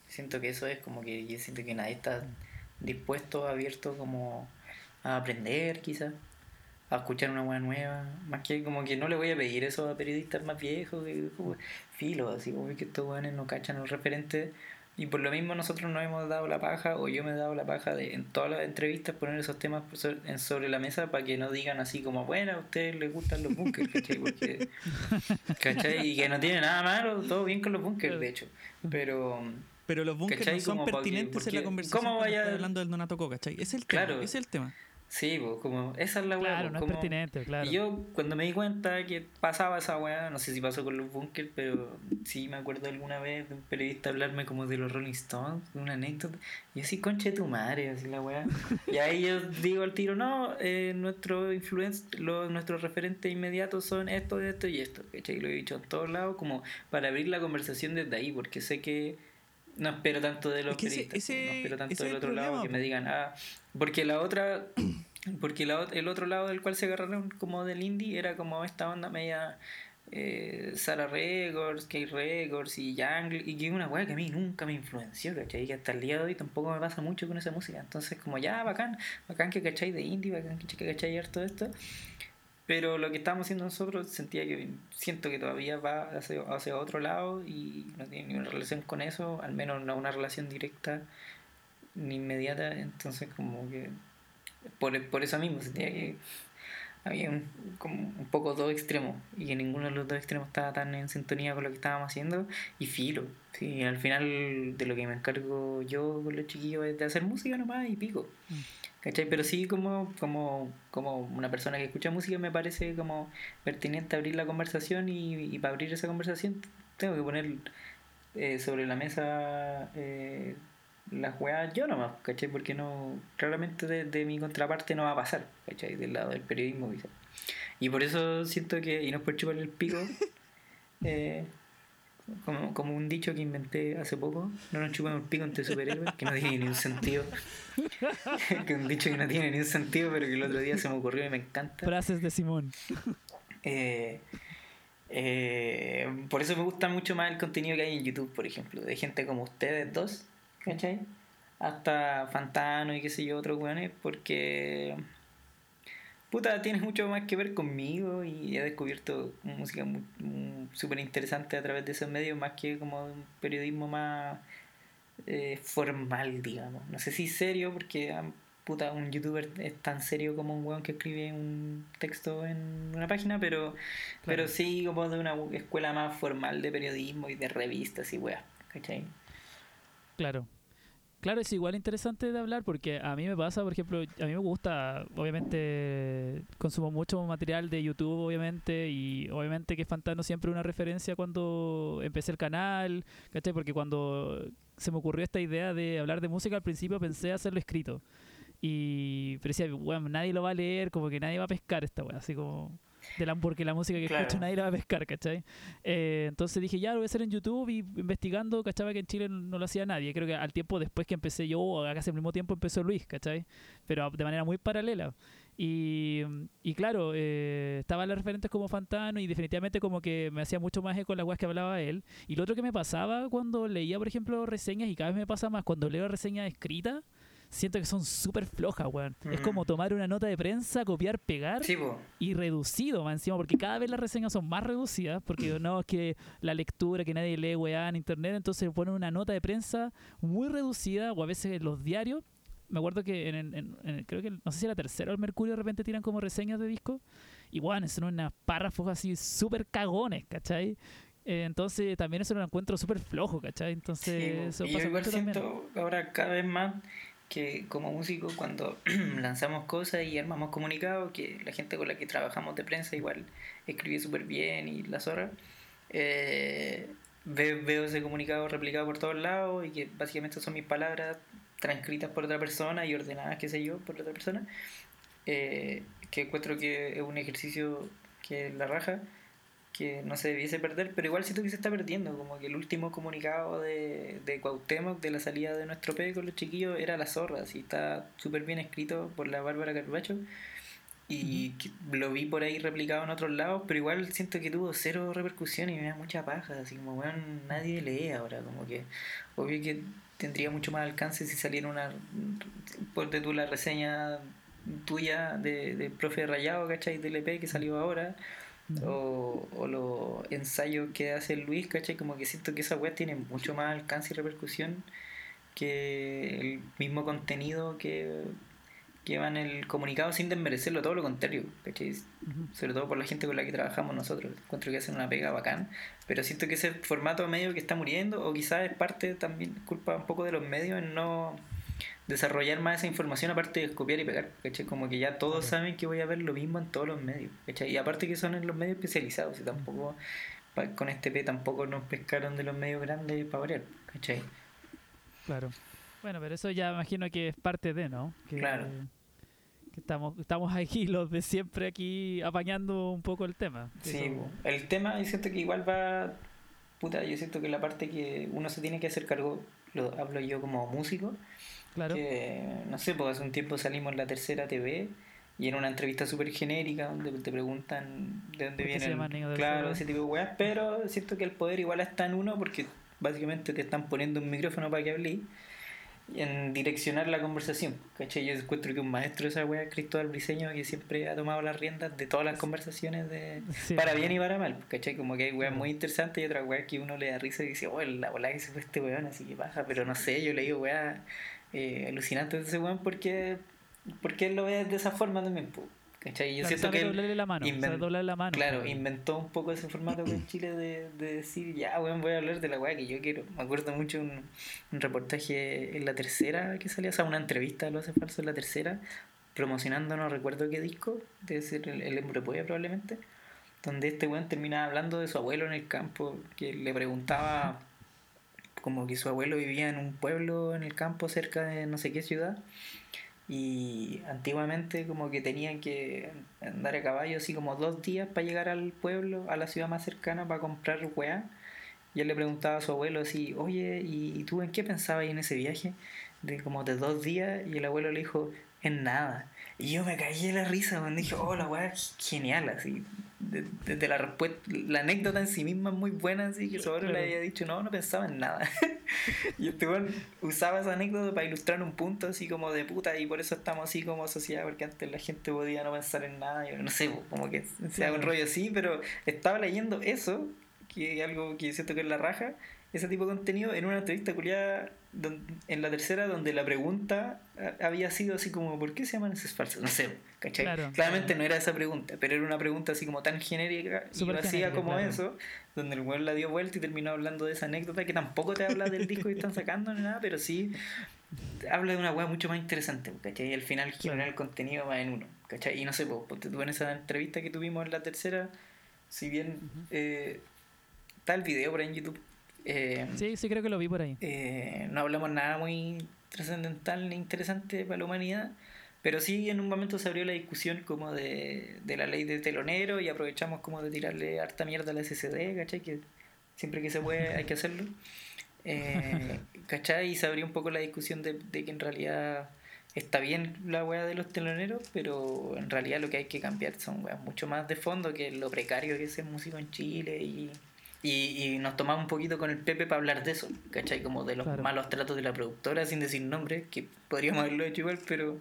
Siento que eso es como que yo siento que nadie está dispuesto, abierto como a aprender quizás, a escuchar una buena nueva. Más que como que no le voy a pedir eso a periodistas más viejos, como, filo, así como que estos weones no cachan los referentes. Y por lo mismo nosotros nos hemos dado la paja, o yo me he dado la paja de en todas las entrevistas poner esos temas sobre- en- sobre la mesa para que no digan así como, bueno, a ustedes les gustan los bunkers, ¿cachai? Porque, ¿cachai? Y que no tiene nada malo, todo bien con los bunkers, de hecho. Pero, Pero los bunkers no son Como pa' que- pertinentes en la porque- conversación ¿cómo vaya- hablando del Donato Co, ¿cachai? Es el tema. Claro. Es el tema. Sí, pues, como, esa es la weá. Claro, pues, no es pertinente, claro. Y yo cuando me di cuenta que pasaba esa weá, no sé si pasó con los bunkers, pero sí me acuerdo alguna vez de un periodista hablarme como de los Rolling Stones, de una anécdota. Y yo así, conche tu madre, así la weá. Y ahí yo digo al tiro, no, eh, nuestro los, nuestros referentes inmediatos son esto, esto y esto. ¿cachai? Y lo he dicho en todos lados como para abrir la conversación desde ahí, porque sé que no espero tanto de los Es que ese- periodistas, ese- no espero tanto del el otro lado problema, que po. me digan, ah, porque la otra, porque la, el otro lado del cual se agarraron como del indie era como esta onda media eh, Sara Records, K Records y Jungle, y que es una weá que a mí nunca me influenció, ¿cachai? Que hasta el día de hoy tampoco me pasa mucho con esa música, entonces como ya, bacán, bacán que cachai de indie, bacán que que cachai harto esto, pero lo que estamos haciendo nosotros sentía que siento que todavía va hacia, hacia otro lado y no tiene ninguna relación con eso, al menos no una relación directa ni inmediata, entonces como que por, por eso mismo sentía que había un, como un poco dos extremos y que ninguno de los dos extremos estaba tan en sintonía con lo que estábamos haciendo y filo, sí, al final de lo que me encargo yo con los chiquillos es de hacer música nomás y pico. Mm. ¿Cachai? Pero sí como, como, como una persona que escucha música me parece como pertinente abrir la conversación y, y para abrir esa conversación tengo que poner eh, sobre la mesa eh, las weas yo nomás, ¿cachai? Porque no, claramente de, de mi contraparte no va a pasar, ¿cachai? Del lado del periodismo quizás. Y por eso siento que, y no es por chuparle el pico, eh, como, como un dicho que inventé hace poco, no nos chupamos el pico entre superhéroes, que no tiene ni un sentido. que un dicho que no tiene ni un sentido, pero que el otro día se me ocurrió y me encanta. Frases de Simón. Eh, eh, por eso me gusta mucho más el contenido que hay en YouTube, por ejemplo, de gente como ustedes dos, ¿cachai? Hasta Fantano y qué sé yo, otros weones, porque. Puta, tienes mucho más que ver conmigo y he descubierto música muy- súper interesante a través de esos medios, más que como un periodismo más eh, formal, digamos. No sé si serio, porque puta, un youtuber es tan serio como un weón que escribe un texto en una página, pero, pero sí como de una escuela más formal de periodismo y de revistas y weas, ¿cachai? Claro. Claro, es igual interesante de hablar porque a mí me pasa, por ejemplo, a mí me gusta, obviamente, consumo mucho material de YouTube, obviamente, y obviamente que Fantano siempre una referencia cuando empecé el canal, ¿cachai? Porque cuando se me ocurrió esta idea de hablar de música, al principio pensé hacerlo escrito. Y pero decía, bueno, nadie lo va a leer, como que nadie va a pescar esta weá, así como de la, porque la música que Claro. escucho nadie la va a pescar, ¿cachai? Eh, entonces dije, ya lo voy a hacer en YouTube y investigando, cachaba que en Chile no lo hacía nadie. Creo que al tiempo después que empecé yo, casi al mismo tiempo empezó Luis, ¿cachai? Pero de manera muy paralela. Y, y claro, eh, estaban las referentes como Fantano y definitivamente como que me hacía mucho más eco las weas que hablaba él. Y lo otro que me pasaba cuando leía, por ejemplo, reseñas, y cada vez me pasa más, cuando leo reseñas escritas, siento que son súper flojas, weón. Es Mm. como tomar una nota de prensa, copiar, pegar Sí, y reducido más encima, porque cada vez las reseñas son más reducidas, porque no es que la lectura, que nadie lee weá en internet, entonces ponen una nota de prensa muy reducida, o a veces en los diarios. Me acuerdo que en, en- en- creo que no sé si era tercero o el Mercurio de repente tiran como reseñas de disco. Y bueno, son unos párrafos así súper cagones, ¿cachai? Eh, entonces también eso lo encuentro súper flojo, ¿cachai? Entonces Sí, eso y yo pasa igual mucho también. siento ahora cada vez más que como músico cuando lanzamos cosas y armamos comunicados, que la gente con la que trabajamos de prensa igual escribe súper bien y la zorra, eh, ve- veo ese comunicado replicado por todos lados y que básicamente son mis palabras transcritas por otra persona y ordenadas, qué sé yo, por otra persona, eh, que encuentro que es un ejercicio que la raja que no se debiese perder, pero igual siento que se está perdiendo, como que el último comunicado de, de Cuauhtémoc de la salida de nuestro P con los chiquillos era la zorra, así está súper bien escrito por la Bárbara Carbacho y lo vi por ahí replicado en otros lados, pero igual siento que tuvo cero repercusión y me da mucha paja, así como weón, nadie lee ahora, como que obvio que tendría mucho más alcance si saliera una, por de tú la reseña tuya de, de profe Rayado, ¿cachai? Del EP que salió ahora. O, o los ensayos que hace Luis, ¿cachai? Como que siento que esa web tiene mucho más alcance y repercusión que el mismo contenido que, que va en el comunicado sin desmerecerlo, todo lo contrario, ¿cachai? Sobre todo por la gente con la que trabajamos nosotros. Encuentro que hacen una pega bacán, pero siento que ese formato medio que está muriendo, o quizás es parte también, culpa un poco de los medios en no desarrollar más esa información aparte de copiar y pegar, ¿cachai? Como que ya todos Claro. saben que voy a ver lo mismo en todos los medios, ¿cachai? Y aparte que son en los medios especializados, y tampoco, pa- con este P tampoco nos pescaron de los medios grandes para variar, ¿cachai? Claro. Bueno, pero eso ya imagino que es parte de, ¿no? Que, Claro. que estamos, estamos aquí, los de siempre, aquí apañando un poco el tema. Sí, Eso- el tema yo siento que igual va, puta, yo siento que la parte que uno se tiene que hacer cargo, lo hablo yo como músico, claro. que no sé, pues hace un tiempo salimos en la tercera TV y en una entrevista súper genérica donde te preguntan de dónde ¿Por qué se vienen, llama Niño del claro, ese tipo de weas, pero siento que el poder igual está en uno porque básicamente te están poniendo un micrófono para que hables en direccionar la conversación, ¿cachai? Yo encuentro que un maestro de esa wea Cristóbal Briseño que siempre ha tomado las riendas de todas las conversaciones de, Sí. para bien y para mal, ¿cachai? Como que hay weas muy interesantes y otras weas que uno le da risa y dice, oh, la bola que se fue este weón, así que pasa, pero no sé, yo le digo weas eh, alucinantes de ese weón porque, porque él lo ve de esa forma también, ¿cachai? Yo Claro, siento que doblarle la mano, inven- sabe doblarle la mano. claro, inventó un poco ese formato con Chile de, de decir, ya, weón, voy a hablar de la wea que yo quiero. Me acuerdo mucho un, un reportaje en la tercera que salía, o sea, una entrevista, lo hace falso en la tercera, promocionando, no recuerdo qué disco, debe ser el, el probablemente, donde este weón terminaba hablando de su abuelo en el campo, que le preguntaba como que su abuelo vivía en un pueblo en el campo cerca de no sé qué ciudad y antiguamente como que tenían que andar a caballo así como dos días para llegar al pueblo, a la ciudad más cercana para comprar weá. Y él le preguntaba a su abuelo así, oye, ¿y tú en qué pensabas en ese viaje? De como de dos días y el abuelo le dijo, en nada. Y yo me caí de la risa cuando dije, oh, la weá es genial, así. De- la respuesta, la anécdota en sí misma es muy buena, así que su abuelo le Claro. había dicho, no, no pensaba en nada. y este weón usaba esa anécdota para ilustrar un punto así como de puta, y por eso estamos así como sociedad, porque antes la gente podía no pensar en nada, yo no sé, como que sea un Claro. rollo así, pero estaba leyendo eso, que es algo que siento que es la raja, ese tipo de contenido en una entrevista culiada en la tercera donde la pregunta ah, había sido así como ¿por qué se llaman esos falsos? No sé, ¿cachai? Claro, Claramente claro. no era esa pregunta, pero era una pregunta así como tan genérica y vacía genérica, como claro. eso, donde el weón la dio vuelta y terminó hablando de esa anécdota que tampoco te habla del disco que están sacando ni nada, pero sí habla de una weá mucho más interesante, ¿cachai? Y al final genera el contenido más en uno, ¿cachai? Y no sé, pues, ponte tú en esa entrevista que tuvimos en la tercera, si bien Ujú. eh, está el video por ahí en YouTube, eh, Sí, sí, creo que lo vi por ahí. eh, no hablamos nada muy trascendental ni interesante para la humanidad, pero sí en un momento se abrió la discusión como de, de la ley de telonero y aprovechamos como de tirarle harta mierda a la SCD, ¿cachai? Que siempre que se puede hay que hacerlo. Eh, ¿Cachai? Y se abrió un poco la discusión de, de que en realidad está bien la weá de los teloneros, pero en realidad lo que hay que cambiar son weas mucho más de fondo que lo precario que es ser músico en Chile y Y, y nos tomamos un poquito con el Pepe para hablar de eso, ¿cachai? Como de los Claro. malos tratos de la productora, sin decir nombres, que podríamos haberlo hecho igual, pero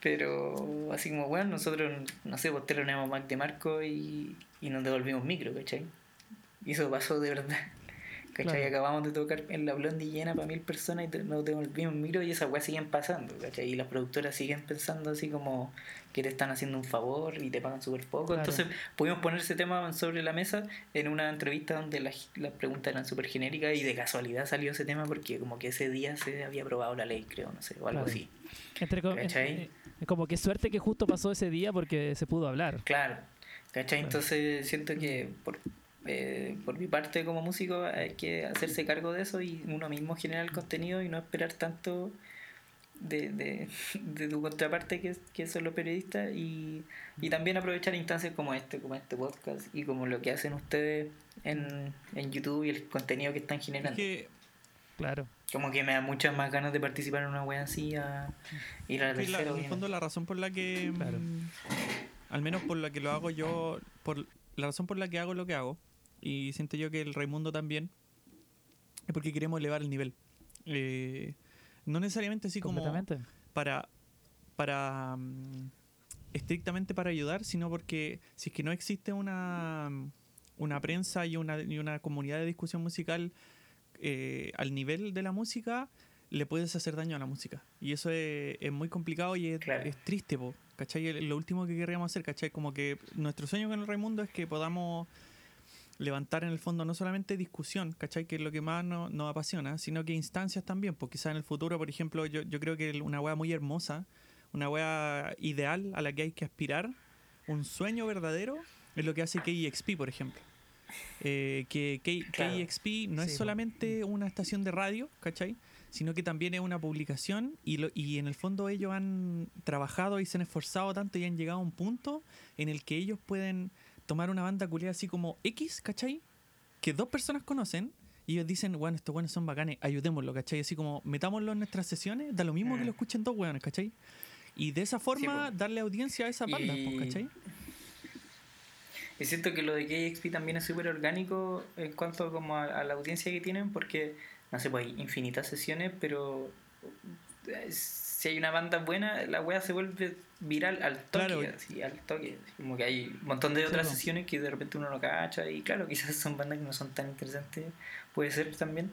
pero así como, bueno, nosotros, no sé, pues teloneamos Mac de Marco y, y nos devolvimos micro, ¿cachai? Y eso pasó de verdad. ¿Cachai? Claro. Acabamos de tocar en la Blondie llena para mil personas y nos devolvimos micro y esas weas siguen pasando, ¿cachai? Y las productoras siguen pensando así como que te están haciendo un favor y te pagan súper poco. Claro. Entonces pudimos poner ese tema sobre la mesa en una entrevista donde las, las preguntas eran súper genéricas y de casualidad salió ese tema porque como que ese día se había aprobado la ley, creo, no sé, o algo Claro. así. Entre ¿Cachai? eh, como que suerte que justo pasó ese día porque se pudo hablar. Claro. Entonces siento que por, eh, por mi parte como músico hay que hacerse cargo de eso y uno mismo generar el contenido y no esperar tanto de, de, de tu contraparte que, que son los periodistas y, y también aprovechar instancias como este, como este podcast y como lo que hacen ustedes en, en YouTube y el contenido que están Es generando. que, Claro. Como que me da muchas más ganas de participar en una wea así a ir a la que la- tercera. en el obviamente. fondo la razón por la que, Claro. mm, al menos por la que lo hago yo, por la razón por la que hago lo que hago, y siento yo que el Raimundo también, es porque queremos elevar el nivel. Eh, no necesariamente así como para, para mm, estrictamente para ayudar, sino porque si es que no existe una, una prensa y una, y una comunidad de discusión musical eh, al nivel de la música, le puedes hacer daño a la música. Y eso es, es muy complicado y es, Claro. es triste, po, ¿cachai? Lo último que querríamos hacer, ¿cachai? Como que nuestro sueño con el Raimundo es que podamos levantar en el fondo no solamente discusión, ¿cachai? Que es lo que más nos, nos apasiona, sino que instancias también, porque quizás en el futuro, por ejemplo, yo, yo creo que una wea muy hermosa, una wea ideal a la que hay que aspirar, un sueño verdadero, es lo que hace KEXP, por ejemplo. Eh, que K- Claro. KEXP no Sí, es solamente una estación de radio, ¿cachai? Sino que también es una publicación y, lo- y en el fondo ellos han trabajado y se han esforzado tanto y han llegado a un punto en el que ellos pueden tomar una banda culiada así como X, ¿cachai? Que dos personas conocen y ellos dicen, bueno, estos buenos son bacanes, ayudémoslo, ¿cachai? Así como metámoslo en nuestras sesiones, da lo mismo que Mm. lo escuchen dos weones, ¿cachai? Y de esa forma darle audiencia a esas bandas, pues, Y- ¿cachai? Y siento que lo de KXP también es súper orgánico en cuanto como a, a la audiencia que tienen, porque, no sé, pues hay infinitas sesiones, pero eh, si hay una banda buena, la wea se vuelve viral al toque, Claro. así, al toque. Como que hay un montón de Sí, otras po. sesiones que de repente uno no cacha, y claro, quizás son bandas que no son tan interesantes, puede ser también.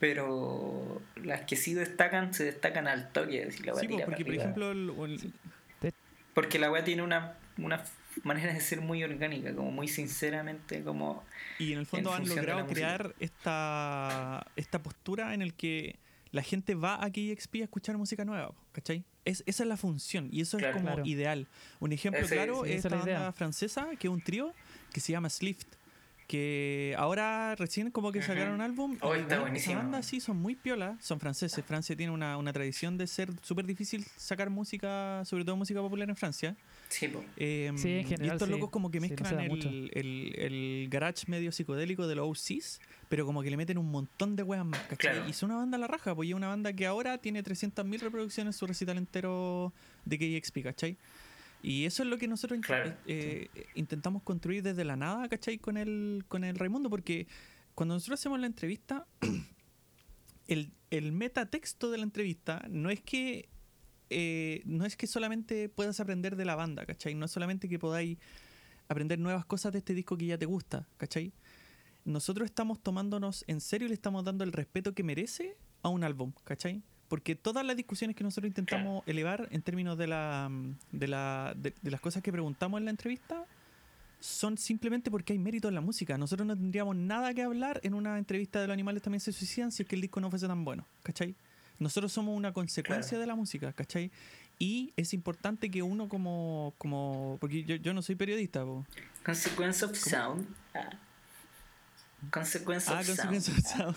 Pero las que sí destacan, se destacan al toque. Así, la Sí, porque por ejemplo, el- el- Porque la weá tiene una, una manera de ser muy orgánica, como muy sinceramente, como... Y en el fondo en han logrado crear esta, esta postura en el que la gente va a KXP a escuchar música nueva, ¿cachai? Es, esa es la función y eso Claro. es como Claro. ideal. Un ejemplo Ese- claro sí, es esta es banda francesa, que es un trío, que se llama Slift. Que ahora recién como que sacaron un álbum. Oh, y, está buenísimo. Esa banda sí son muy piolas, son franceses. Francia tiene una, una tradición de ser súper difícil sacar música, sobre todo música popular en Francia. Sí. Eh, Sí, en y general, estos sí. locos como que Sí, no mezclan mucho. el, el, el garage medio psicodélico de los OCs, pero como que le meten un montón de weas más, ¿cachai? Claro. Y es una banda a la raja, pues y es una banda que ahora tiene 300.000 reproducciones su recital entero de KXP, ¿cachai? Y eso es lo que nosotros Claro, eh, eh, intentamos construir desde la nada, ¿cachai? Con el, con el Raimundo, porque cuando nosotros hacemos la entrevista, el, el metatexto de la entrevista no es que eh, no es que solamente puedas aprender de la banda, ¿cachai? No es solamente que podáis aprender nuevas cosas de este disco que ya te gusta, ¿cachai? Nosotros estamos tomándonos en serio y le estamos dando el respeto que merece a un álbum, ¿cachai? Porque todas las discusiones que nosotros intentamos elevar en términos de, la, de, la, de, de las cosas que preguntamos en la entrevista son simplemente porque hay mérito en la música. Nosotros no tendríamos nada que hablar en una entrevista de los animales también se suicidan si es que el disco no fuese tan bueno, ¿cachai? Nosotros somos una consecuencia Claro. de la música, ¿cachai? Y es importante que uno como... como porque yo, yo no soy periodista, po. Consequence of Sound. Ah. Consequence Ah, consecuencia sound.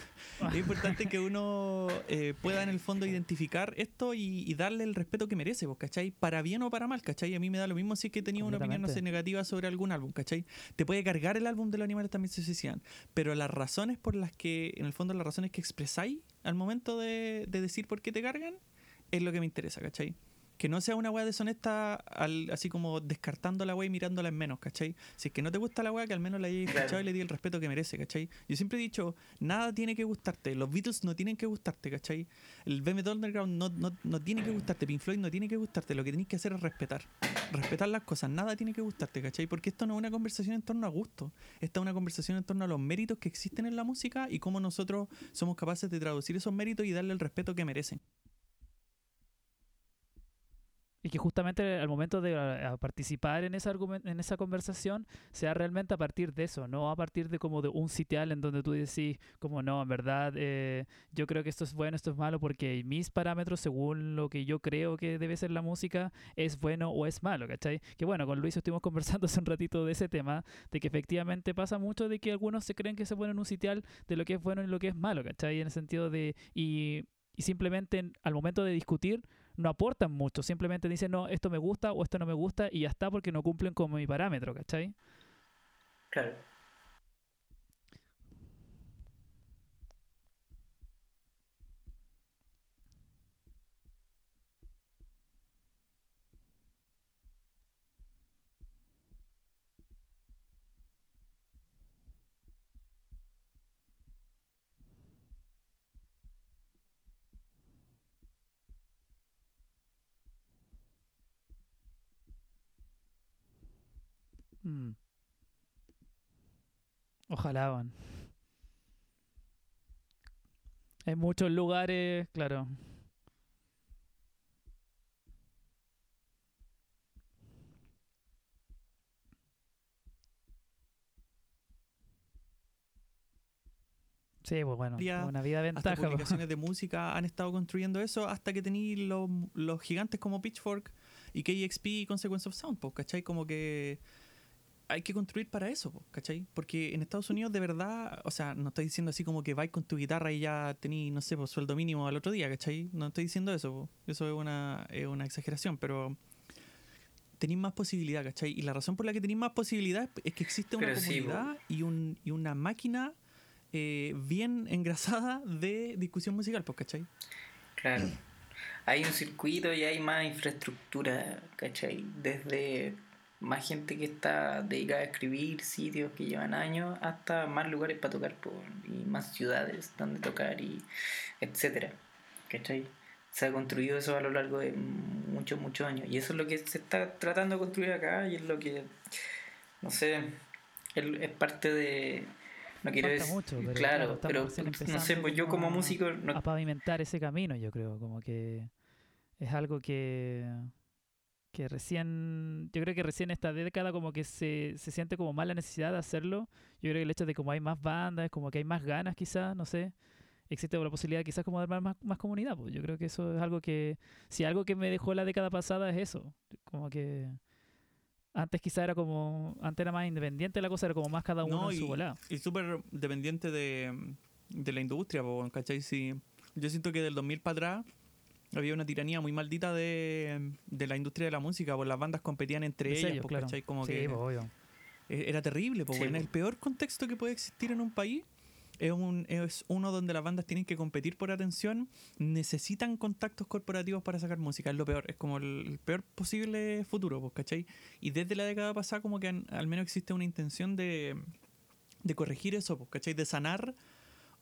Es importante que uno eh, pueda en el fondo identificar esto y, y darle el respeto que merece, pues, ¿cachai? Para bien o para mal, ¿cachai? A mí me da lo mismo si es que tenía una opinión, no sé, negativa sobre algún álbum, ¿cachai? Te puede cargar el álbum de los animales también se suicidan. Pero las razones por las que, en el fondo, las razones que expresáis al momento de, de decir por qué te cargan, es lo que me interesa, ¿cachai? Que no sea una weá deshonesta al, así como descartando la weá y mirándola en menos, ¿cachai? Si es que no te gusta la weá, que al menos la hayas Claro. escuchado y le di el respeto que merece, ¿cachai? Yo siempre he dicho, nada tiene que gustarte, los Beatles no tienen que gustarte, ¿cachai? El BMT Underground no, no, no tiene que gustarte, Pink Floyd no tiene que gustarte, lo que tienes que hacer es respetar, respetar las cosas, nada tiene que gustarte, ¿cachai? Porque esto no es una conversación en torno a gusto, esta es una conversación en torno a los méritos que existen en la música y cómo nosotros somos capaces de traducir esos méritos y darle el respeto que merecen. Y que justamente al momento de participar en esa, en esa conversación sea realmente a partir de eso, no a partir de como de un sitial en donde tú decís como no, en verdad eh, yo creo que esto es bueno, esto es malo, porque mis parámetros según lo que yo creo que debe ser la música es bueno o es malo, ¿cachai? Que bueno, con Luis estuvimos conversando hace un ratito de ese tema, de que efectivamente pasa mucho de que algunos se creen que se ponen un sitial de lo que es bueno y lo que es malo, ¿cachai? En el sentido de... Y, y simplemente en- al momento de discutir no aportan mucho, simplemente dicen, no, esto me gusta o esto no me gusta y ya está porque no cumplen con mi parámetro, ¿cachai? Claro. Mm. Ojalá, van. Hay muchos lugares, claro. Sí, pues bueno, una vida de hasta ventaja. pues. publicaciones de música han estado construyendo eso hasta que tenéis los, los gigantes como Pitchfork y KXP y Consequence of Sound, pues, ¿cachai? Como que hay que construir para eso, ¿cachai? Porque en Estados Unidos de verdad, o sea, no estoy diciendo así como que vais con tu guitarra y ya tenéis, no sé, pues, sueldo mínimo al otro día, ¿cachai? No estoy diciendo eso, pues. eso es una, es una exageración, pero tenéis más posibilidad, ¿cachai? Y la razón por la que tenéis más posibilidad es que existe una Pero sí, comunidad y, un, y una máquina eh, bien engrasada de discusión musical, pues, ¿cachai? Claro. Hay un circuito y hay más infraestructura, ¿cachai? Desde más gente que está dedicada a escribir, sitios que llevan años, hasta más lugares para tocar po, y más ciudades donde tocar y etcétera. ¿Cachai? Se ha construido eso a lo largo de muchos, muchos años. Y eso es lo que se está tratando de construir acá y es lo que, no sé, es, parte de... No quiero decir... mucho, pero claro, pero no sé, pues yo como como músico... No, a pavimentar ese camino, yo creo, como que es algo que que recién, yo creo que recién esta década como que se, se siente como más la necesidad de hacerlo. Yo creo que el hecho de como hay más bandas, como que hay más ganas quizás, no sé, existe la posibilidad quizás como de armar más, más comunidad. Pues yo creo que eso es algo que, si algo que me dejó la década pasada es eso, como que antes quizás era como, antes era más independiente la cosa, era como más cada uno No, en su y- volada. Y súper dependiente de, de la industria, ¿cachai? Si, yo siento que del 2000 para atrás había una tiranía muy maldita de, de la industria de la música, pues las bandas competían entre De ellas, claro. ¿cachai? Como Sí, que pues, obvio. eh, era terrible, po, Sí, en po. el peor contexto que puede existir en un país. Es, un, es uno donde las bandas tienen que competir por atención, necesitan contactos corporativos para sacar música, es lo peor, es como el, el peor posible futuro, pues, ¿cachai? Y desde la década pasada como que al menos existe una intención de, de corregir eso, pues, ¿cachai? De sanar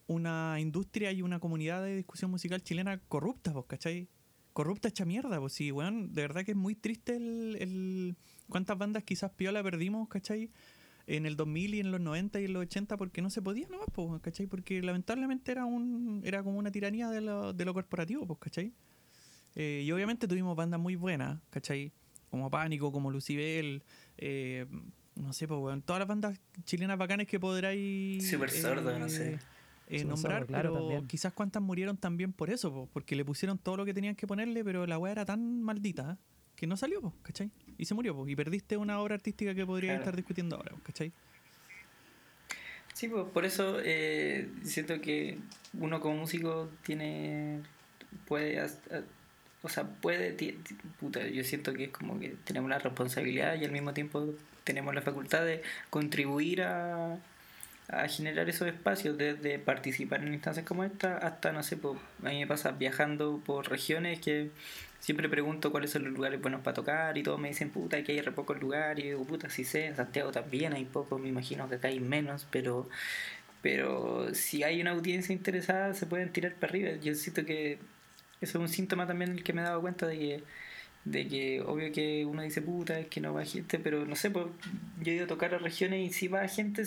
una industria y una comunidad de discusión musical chilena corrupta, pues, ¿cachai? Corrupta hecha mierda, pues sí, weón, de verdad que es muy triste el, el cuántas bandas quizás piola perdimos, ¿cachai? En el 2000 y en los 90 y en los 80 porque no se podía nomás, pues, ¿cachai? Porque lamentablemente era un era como una tiranía de lo, de lo corporativo, pues, ¿cachai? Eh, y obviamente tuvimos bandas muy buenas, ¿cachai? Como Pánico, como Lucibel, eh, no sé, pues, weón, todas las bandas chilenas bacanas que podráis... Super Sordo, no sé. Eh, nombrar, claro, pero también. quizás cuántas murieron también por eso, po, porque le pusieron todo lo que tenían que ponerle, pero la weá era tan maldita ¿eh? que no salió, po, ¿cachai? Y se murió, po, y perdiste una obra artística que podría Claro. estar discutiendo ahora, ¿cachai? Sí, pues por eso eh, siento que uno como músico tiene. puede. O sea, puede. Puta, yo siento que es como que tenemos la responsabilidad y al mismo tiempo tenemos la facultad de contribuir a, a generar esos espacios, desde participar en instancias como esta hasta, no sé, pues, a mí me pasa viajando por regiones que siempre pregunto cuáles son los lugares buenos para tocar y todos me dicen, puta, que hay re pocos lugares. Y digo, puta, sí sé, en Santiago también hay pocos, me imagino que acá hay menos, pero, pero si hay una audiencia interesada se pueden tirar para arriba. Yo siento que eso es un síntoma también el que me he dado cuenta de que de que obvio que uno dice puta, es que no va gente, pero no sé, pues yo he ido a tocar a regiones y si va gente,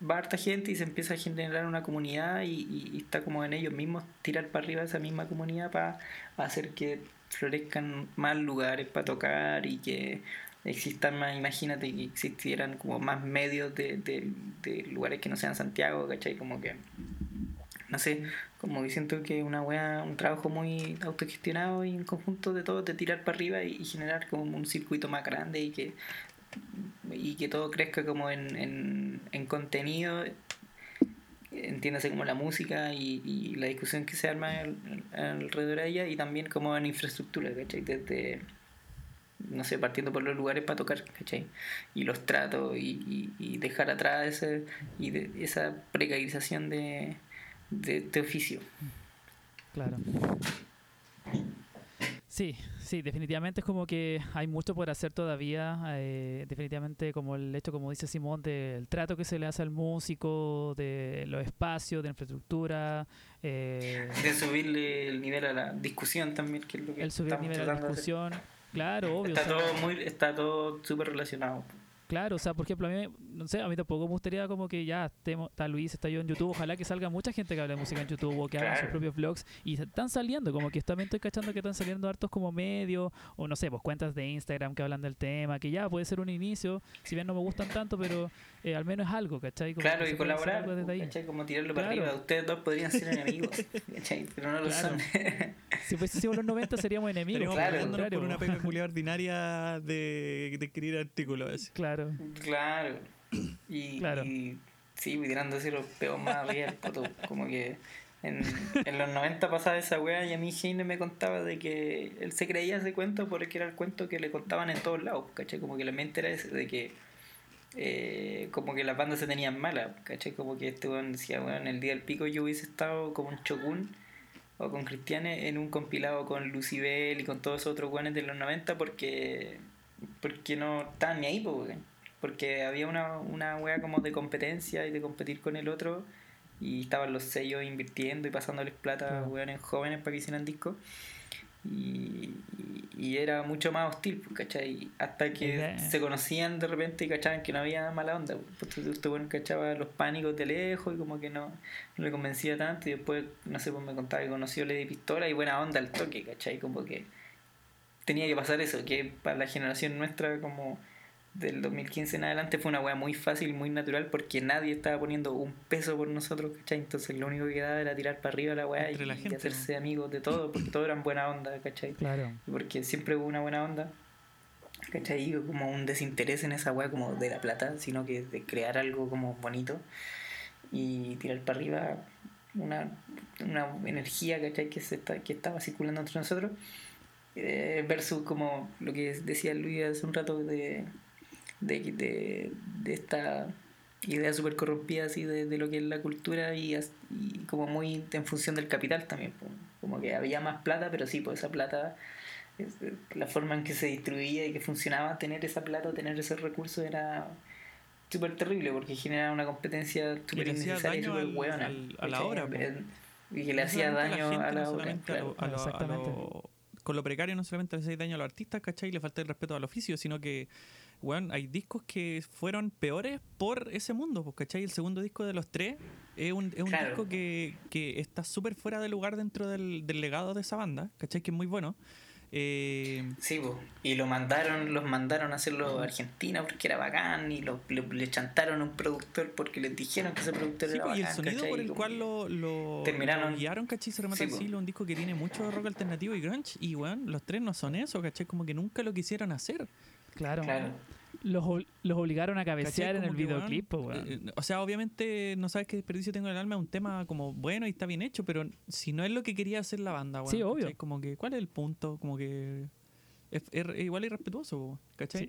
va harta gente y se empieza a generar una comunidad y, está como en ellos mismos tirar para arriba esa misma comunidad para hacer que florezcan más lugares para tocar y que existan más, imagínate que existieran como más medios de, de, lugares que no sean Santiago, ¿cachai? Como que, no sé, como que siento que una wea, un trabajo muy autogestionado y en conjunto de todo, de tirar para arriba y, generar como un circuito más grande y que y que todo crezca como en, en, en contenido entiéndase como la música y, la discusión que se arma alrededor de ella y también como en infraestructura, ¿cachai? Desde, no sé, partiendo por los lugares para tocar, ¿cachai? Y los tratos y, y, dejar atrás ese, y de, esa precarización de, de, de oficio. Claro. Sí, sí, definitivamente es como que hay mucho por hacer todavía. Eh, definitivamente como el hecho, como dice Simón, del trato que se le hace al músico, de los espacios, de infraestructura. Eh, de subirle el nivel a la discusión también, que es lo que El subir el nivel a la discusión, claro, obvio. Está todo muy, está todo súper relacionado. Claro, o sea, por ejemplo, a mí, no sé, a mí tampoco me gustaría como que ya está Luis, está yo en YouTube, ojalá que salga mucha gente que hable de música en YouTube o que haga sus propios vlogs y están saliendo, como que también estoy cachando que están saliendo hartos como medios o no sé, pues cuentas de Instagram que hablan del tema, que ya puede ser un inicio, si bien no me gustan tanto, pero eh, al menos es algo, ¿cachai? claro, y colaborar, ¿cachai? Como tirarlo para arriba, ustedes dos podrían ser enemigos, ¿cachai? Pero no lo son. si fuésemos los 90 seríamos enemigos. Claro, por una pega ordinaria de, de escribir artículos. Claro. Claro. Y, claro. y sí, tirándose los peos más arriba Como que en, en, los 90 pasaba esa wea y a mí Heine me contaba de que él se creía ese cuento porque era el cuento que le contaban en todos lados, ¿cachai? Como que la mente era ese, de que eh, como que las bandas se tenían malas, ¿cachai? Como que este weón decía, bueno, en el día del pico yo hubiese estado como un chocún o con Cristiane en un compilado con Lucibel y con todos esos otros weones de los 90 porque porque no estaban ni ahí, porque había una, una wea como de competencia y de competir con el otro y estaban los sellos invirtiendo y pasándoles plata a weones jóvenes para que hicieran discos y, y, era mucho más hostil, ¿cachai? Hasta que se conocían de repente y cachaban que no había mala onda. Pues usted bueno cachaba los pánicos de lejos y como que no, no le convencía tanto y después, no sé, pues me contaba que conoció Lady Pistola y buena onda al toque, ¿cachai? Como que tenía que pasar eso, que para la generación nuestra como del 2015 en adelante fue una weá muy fácil, muy natural, porque nadie estaba poniendo un peso por nosotros, ¿cachai? Entonces lo único que quedaba era tirar para arriba la weá y, hacerse amigos de todo, porque todos eran buena onda, ¿cachai? Claro. Porque siempre hubo una buena onda, ¿cachai? Como un desinterés en esa weá como de la plata, sino que de crear algo como bonito y tirar para arriba una, una energía, ¿cachai? Que, se está, que estaba circulando entre nosotros eh, versus como lo que decía Luis hace un rato de, de, esta idea súper corrompida así de, lo que es la cultura y, como muy en función del capital también. Como que había más plata, pero sí, pues esa plata, la forma en que se distribuía y que funcionaba tener esa plata, tener ese recurso era súper terrible porque generaba una competencia súper innecesaria y súper buena. a la hora. Y que le hacía daño a la obra. Exactamente con lo precario no solamente le hace daño a los artistas, ¿cachai? Y le falta el respeto al oficio, sino que, bueno, hay discos que fueron peores por ese mundo, pues, ¿cachai? El segundo disco de los tres es un, es un disco que, que está súper fuera de lugar dentro del, del legado de esa banda, ¿cachai? Que es muy bueno. Eh, sí, y lo mandaron, los mandaron a hacerlo a Argentina porque era bacán y lo, le, chantaron a un productor porque les dijeron que ese productor era bacán. Y el sonido por el cual lo, lo, terminaron, guiaron, ¿cachai? Se remata el un disco que tiene mucho rock alternativo y grunge y bueno, los tres no son eso, ¿cachai? Como que nunca lo quisieron hacer. Claro. claro los, los obligaron a cabecear en el videoclip. Eh, o sea, obviamente no sabes qué desperdicio tengo en el alma, es un tema como bueno y está bien hecho, pero si no es lo que quería hacer la banda, sí, obvio. Como que, ¿cuál es el punto? Como que es, igual irrespetuoso, ¿cachai?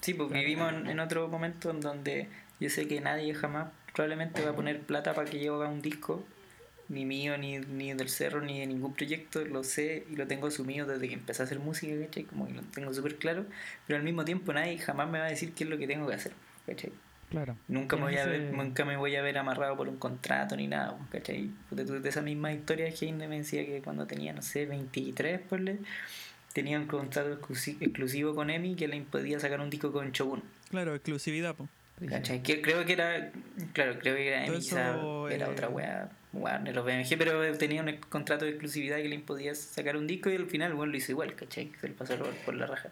Sí, pues vivimos en, en otro momento en donde yo sé que nadie jamás probablemente va a poner plata para que yo haga un disco, ni mío, ni, ni del cerro, ni de ningún proyecto, lo sé y lo tengo asumido desde que empecé a hacer música, ¿cachai? Como que lo tengo súper claro, pero al mismo tiempo nadie jamás me va a decir qué es lo que tengo que hacer, ¿cachai? Claro. Nunca me, voy a Ese- ver, nunca me voy a ver amarrado por un contrato ni nada, ¿cachai? De, de esa misma historia Heine me decía que cuando tenía, no sé, 23, ponle, tenía un contrato exclusi- exclusivo con EMI que le impedía sacar un disco con Shogun. Claro, exclusividad. Que creo que era, claro, creo que era EMI, quizá eso, era eh, otra weá, Warner o BMG, pero tenía un contrato de exclusividad que le impedía sacar un disco y al final, bueno, lo hizo igual, ¿cachai? Se le pasó robar por la raja.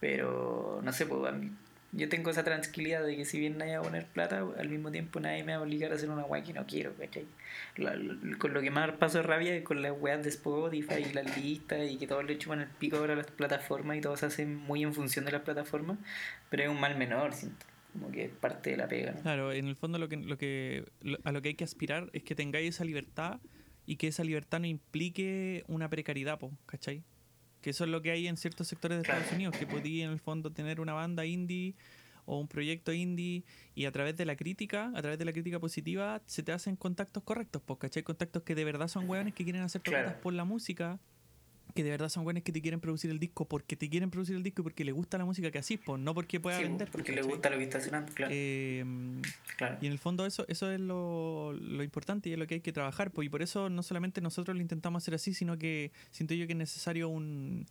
Pero, no sé, pues a mí- yo tengo esa tranquilidad de que si bien nadie va a poner plata, al mismo tiempo nadie me va a obligar a hacer una weá que no quiero, ¿cachai? La- la- con lo que más paso rabia es con las weas de Spotify y las listas y que todos le chupan el pico ahora a las plataformas y todos se hacen muy en función de las plataformas, pero es un mal menor, siento, como que es parte de la pega, ¿no? Claro, en el fondo lo que, lo que lo- a lo que hay que aspirar es que tengáis esa libertad y que esa libertad no implique una precariedad, po, ¿cachai? Que eso es lo que hay en ciertos sectores de. Estados Unidos, que podía en el fondo tener una banda indie o un proyecto indie y a través de la crítica, a través de la crítica positiva, se te hacen contactos correctos, pues, ¿cachai? Contactos que de verdad son hueones que quieren hacer tocatas Claro. por la música, que de verdad son hueones que te quieren producir el disco porque te quieren producir el disco y porque les gusta la música que así, pues, no porque pueda Sí, vender. porque le gusta lo que está sonando, claro. Eh, claro. y en el fondo eso, eso es lo, lo importante y es lo que hay que trabajar. Pues, y por eso no solamente nosotros lo intentamos hacer así, sino que siento yo que es necesario un,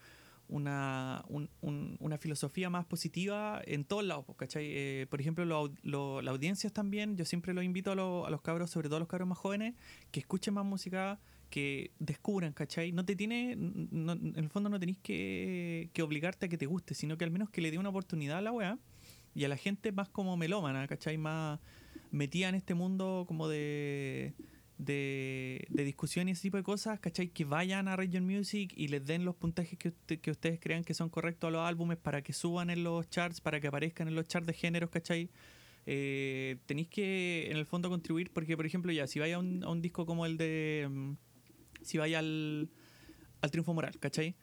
una, un- un- una filosofía más positiva en todos lados. ¿cachai? Eh, por ejemplo, lo, lo- las audiencias también, yo siempre los invito a, a los cabros, sobre todo a los cabros más jóvenes, que escuchen más música, que descubran, ¿cachai? No te tiene, en el fondo no tenéis que, obligarte a que te guste, sino que al menos que le dé una oportunidad a la weá y a la gente más como melómana, ¿cachai? Más metida en este mundo como de, de, de discusión y ese tipo de cosas, ¿cachai? Que vayan a Region Music y les den los puntajes que, usted- que ustedes crean que son correctos a los álbumes para que suban en los charts, para que aparezcan en los charts de géneros, ¿cachai? Eh, tenéis que en el fondo contribuir porque, por ejemplo, ya, si vais a un, a un disco como el de... si vais al, al Triunfo Moral, ¿cachai?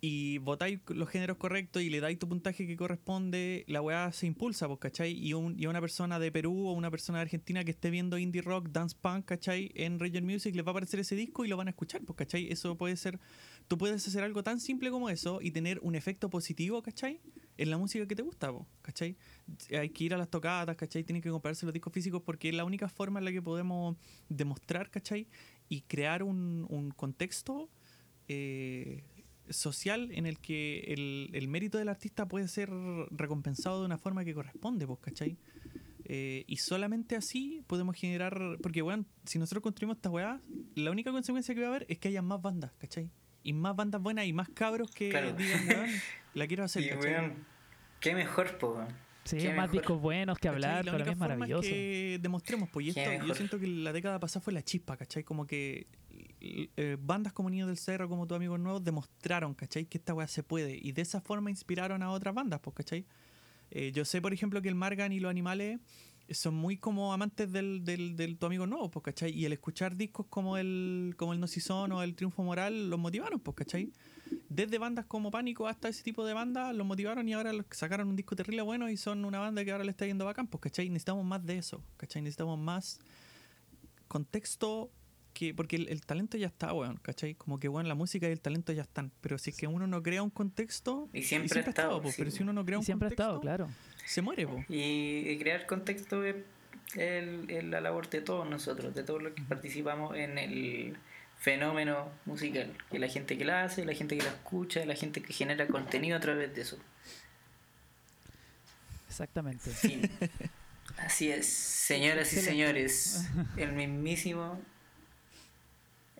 y votáis los géneros correctos y le dais tu puntaje que corresponde, la weá se impulsa, pues, ¿cachai? Y, un, y una persona de Perú o una persona de Argentina que esté viendo indie rock, dance punk, ¿cachai? En Region Music les va a aparecer ese disco y lo van a escuchar, pues, ¿cachai? Eso puede ser, tú puedes hacer algo tan simple como eso y tener un efecto positivo, ¿cachai? En la música que te gusta, pues, ¿cachai? Hay que ir a las tocadas, ¿cachai? Tienen que comprarse los discos físicos porque es la única forma en la que podemos demostrar, ¿cachai? Y crear un, un contexto eh, social en el que el, el mérito del artista puede ser recompensado de una forma que corresponde, pues, ¿cachai? Eh, y solamente así podemos generar. Porque, weón, si nosotros construimos esta weá, la única consecuencia que va a haber es que haya más bandas, ¿cachai? Y más bandas buenas y más cabros que Claro. digan, weón, la quiero hacer, Y, ¿cachai? weón, qué mejor, po, weón. Sí, Qué más mejor. discos buenos que hablar, la para mí única es forma maravilloso. es que demostremos, pues, y esto, yo siento que la década pasada fue la chispa, ¿cachai? Como que eh, bandas como Niños del Cerro, como Tu Amigo Nuevo, demostraron, ¿cachai? Que esta weá se puede. Y de esa forma inspiraron a otras bandas, pues, ¿cachai? Eh, yo sé, por ejemplo, que el Margan y los animales son muy como amantes del, del, del Tu Amigo Nuevo, pues, ¿cachai? Y el escuchar discos como el, como el No Si Son o el Triunfo Moral los motivaron, pues, ¿cachai? Desde bandas como Pánico hasta ese tipo de bandas los motivaron y ahora los sacaron un disco terrible bueno y son una banda que ahora le está yendo bacán, pues, ¿cachai? Necesitamos más de eso, ¿cachai? Necesitamos más contexto que porque el, el talento ya está, weón, ¿cachai? Como que, weón, la música y el talento ya están, pero si es que uno no crea un contexto... Y siempre ha estado, po, sí. pero si uno no crea Y un siempre ha contexto, estado, claro. Se muere, po. Y, crear contexto es, el- la labor de todos nosotros, de todos los que participamos en el fenómeno musical. Que la gente que la hace, la gente que la escucha, la gente que genera contenido a través de eso. Exactamente. Fin. Así es, señoras y señores, el mismísimo...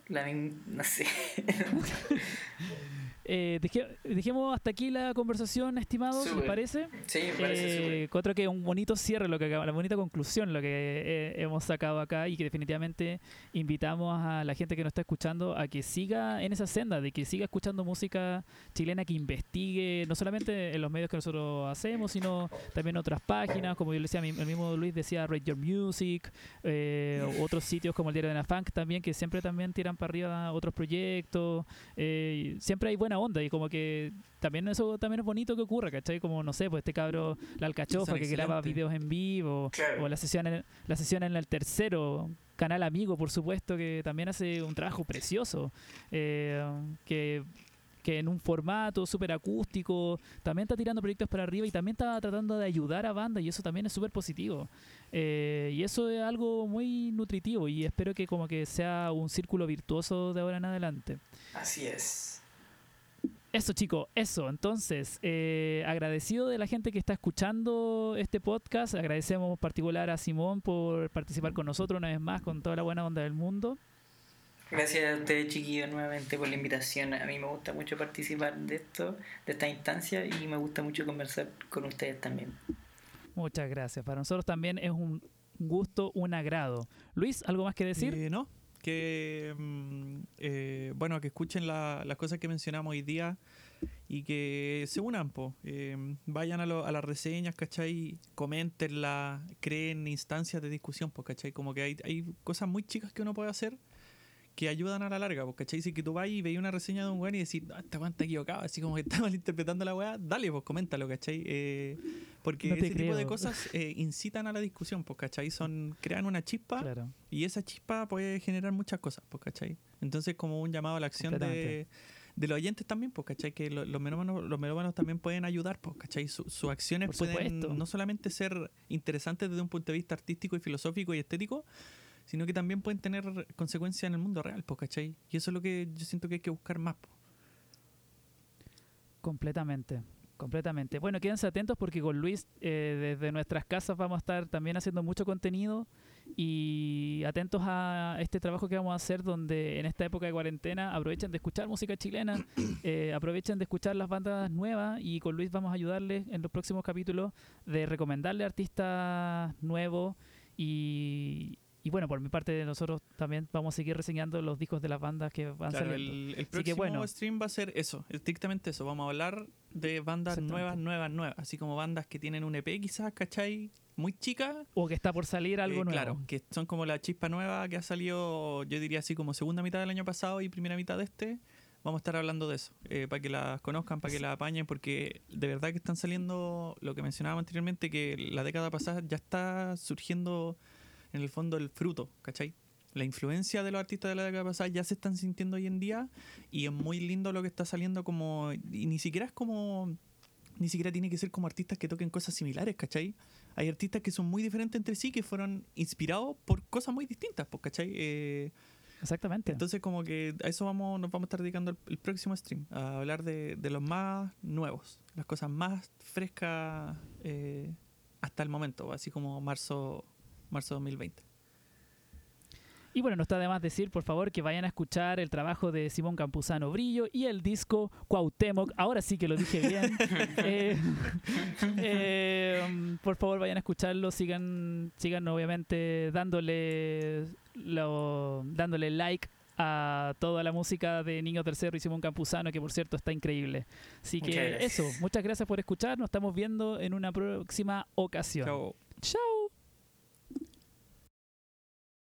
La no sé. Eh, deje- dejemos hasta aquí la conversación, estimados, ¿les parece? Sí, me parece Eh, que es un bonito cierre, lo que la bonita conclusión, lo que eh, hemos sacado acá y que definitivamente invitamos a la gente que nos está escuchando a que siga en esa senda, de que siga escuchando música chilena, que investigue, no solamente en los medios que nosotros hacemos, sino también en otras páginas, como yo le decía, mi- el mismo Luis decía Rate Your Music, eh, otros sitios como el Diario de la Funk también, que siempre también tiran para arriba otros proyectos, siempre hay buena buena onda y como que también eso también es bonito que ocurra, ¿cachai? Como, no sé, pues este cabro, la alcachofa que graba excelentes. videos en vivo, Claro. o la sesión, en, la sesión en el tercero, canal amigo, por supuesto, que también hace un trabajo precioso, eh, que que en un formato súper acústico, también está tirando proyectos para arriba y también está tratando de ayudar a bandas y eso también es súper positivo. Eh, y eso es algo muy nutritivo y espero que como que sea un círculo virtuoso de ahora en adelante. Así es. Eso chicos, eso. Entonces, eh, agradecido de la gente que está escuchando este podcast. Agradecemos en particular a Simón por participar con nosotros una vez más con toda la buena onda del mundo. Gracias a ustedes, chiquillos, nuevamente por la invitación. A mí me gusta mucho participar de esto, de esta instancia, y me gusta mucho conversar con ustedes también. Muchas gracias. Para nosotros también es un gusto, un agrado. Luis, ¿algo más que decir? Eh, no, que mm, eh, bueno, que escuchen la- las cosas que mencionamos hoy día y que se unan. Eh, vayan a, lo- a las reseñas, ¿cachai? Coméntenla, creen instancias de discusión, pues, ¿cachai? Como que hay, hay cosas muy chicas que uno puede hacer que ayudan a la larga, pues, ¿cachai? Si que tú vas y veis una reseña de un weón y decís, ah, este weón está equivocado, así como que está malinterpretando la weá, dale, pues, coméntalo, ¿cachai? Eh, porque No ese tipo de cosas eh, incitan a la discusión, pues, ¿cachai? Son, crean una chispa Claro. y esa chispa puede generar muchas cosas, pues, ¿cachai? Entonces, como un llamado a la acción de, de los oyentes también, pues, ¿cachai? Que lo- los melómanos, los melómanos también pueden ayudar, pues, ¿cachai? Su- sus acciones pueden no solamente ser interesantes desde un punto de vista artístico y filosófico y estético, sino que también pueden tener consecuencias en el mundo real, pues, ¿cachai? Y eso es lo que yo siento que hay que buscar más, pues. Completamente, completamente. Bueno, quédense atentos porque con Luis eh, desde nuestras casas vamos a estar también haciendo mucho contenido y atentos a este trabajo que vamos a hacer donde en esta época de cuarentena aprovechen de escuchar música chilena, eh, aprovechen de escuchar las bandas nuevas y con Luis vamos a ayudarles en los próximos capítulos de recomendarle artistas nuevos y... Y bueno, por mi parte, nosotros también vamos a seguir reseñando los discos de las bandas que van Claro, saliendo. el, el que próximo bueno. stream va a ser eso, estrictamente eso. Vamos a hablar de bandas nuevas, nuevas, nuevas. Así como bandas que tienen un EP quizás, ¿cachai? Muy chica, O que está por salir algo Eh, nuevo. Claro, que son como la chispa nueva que ha salido, yo diría así como segunda mitad del año pasado y primera mitad de este. Vamos a estar hablando de eso, eh, para que las conozcan, para que las apañen, porque de verdad que están saliendo lo que mencionaba anteriormente, que la década pasada ya está surgiendo en el fondo el fruto, ¿cachai? La influencia de los artistas de la década pasada ya se están sintiendo hoy en día y es muy lindo lo que está saliendo como... Y ni siquiera es como... Ni siquiera tiene que ser como artistas que toquen cosas similares, ¿cachai? hay artistas que son muy diferentes entre sí, que fueron inspirados por cosas muy distintas, pues, ¿cachai? Eh, Exactamente. entonces, como que a eso vamos, nos vamos a estar dedicando el, el próximo stream, a hablar de, de los más nuevos, las cosas más frescas eh, hasta el momento, así como marzo, marzo 2020. Y bueno, no está de más decir, por favor, que vayan a escuchar el trabajo de Simón Campuzano Brillo y el disco Cuauhtémoc. Ahora sí que lo dije bien. Eh, eh, por favor, vayan a escucharlo. Sigan, sigan obviamente dándole, lo, dándole like a toda la música de Niño Tercero y Simón Campuzano, que por cierto está increíble. Así que eso, muchas gracias por escuchar. Nos estamos viendo en una próxima ocasión. Chao. Chao.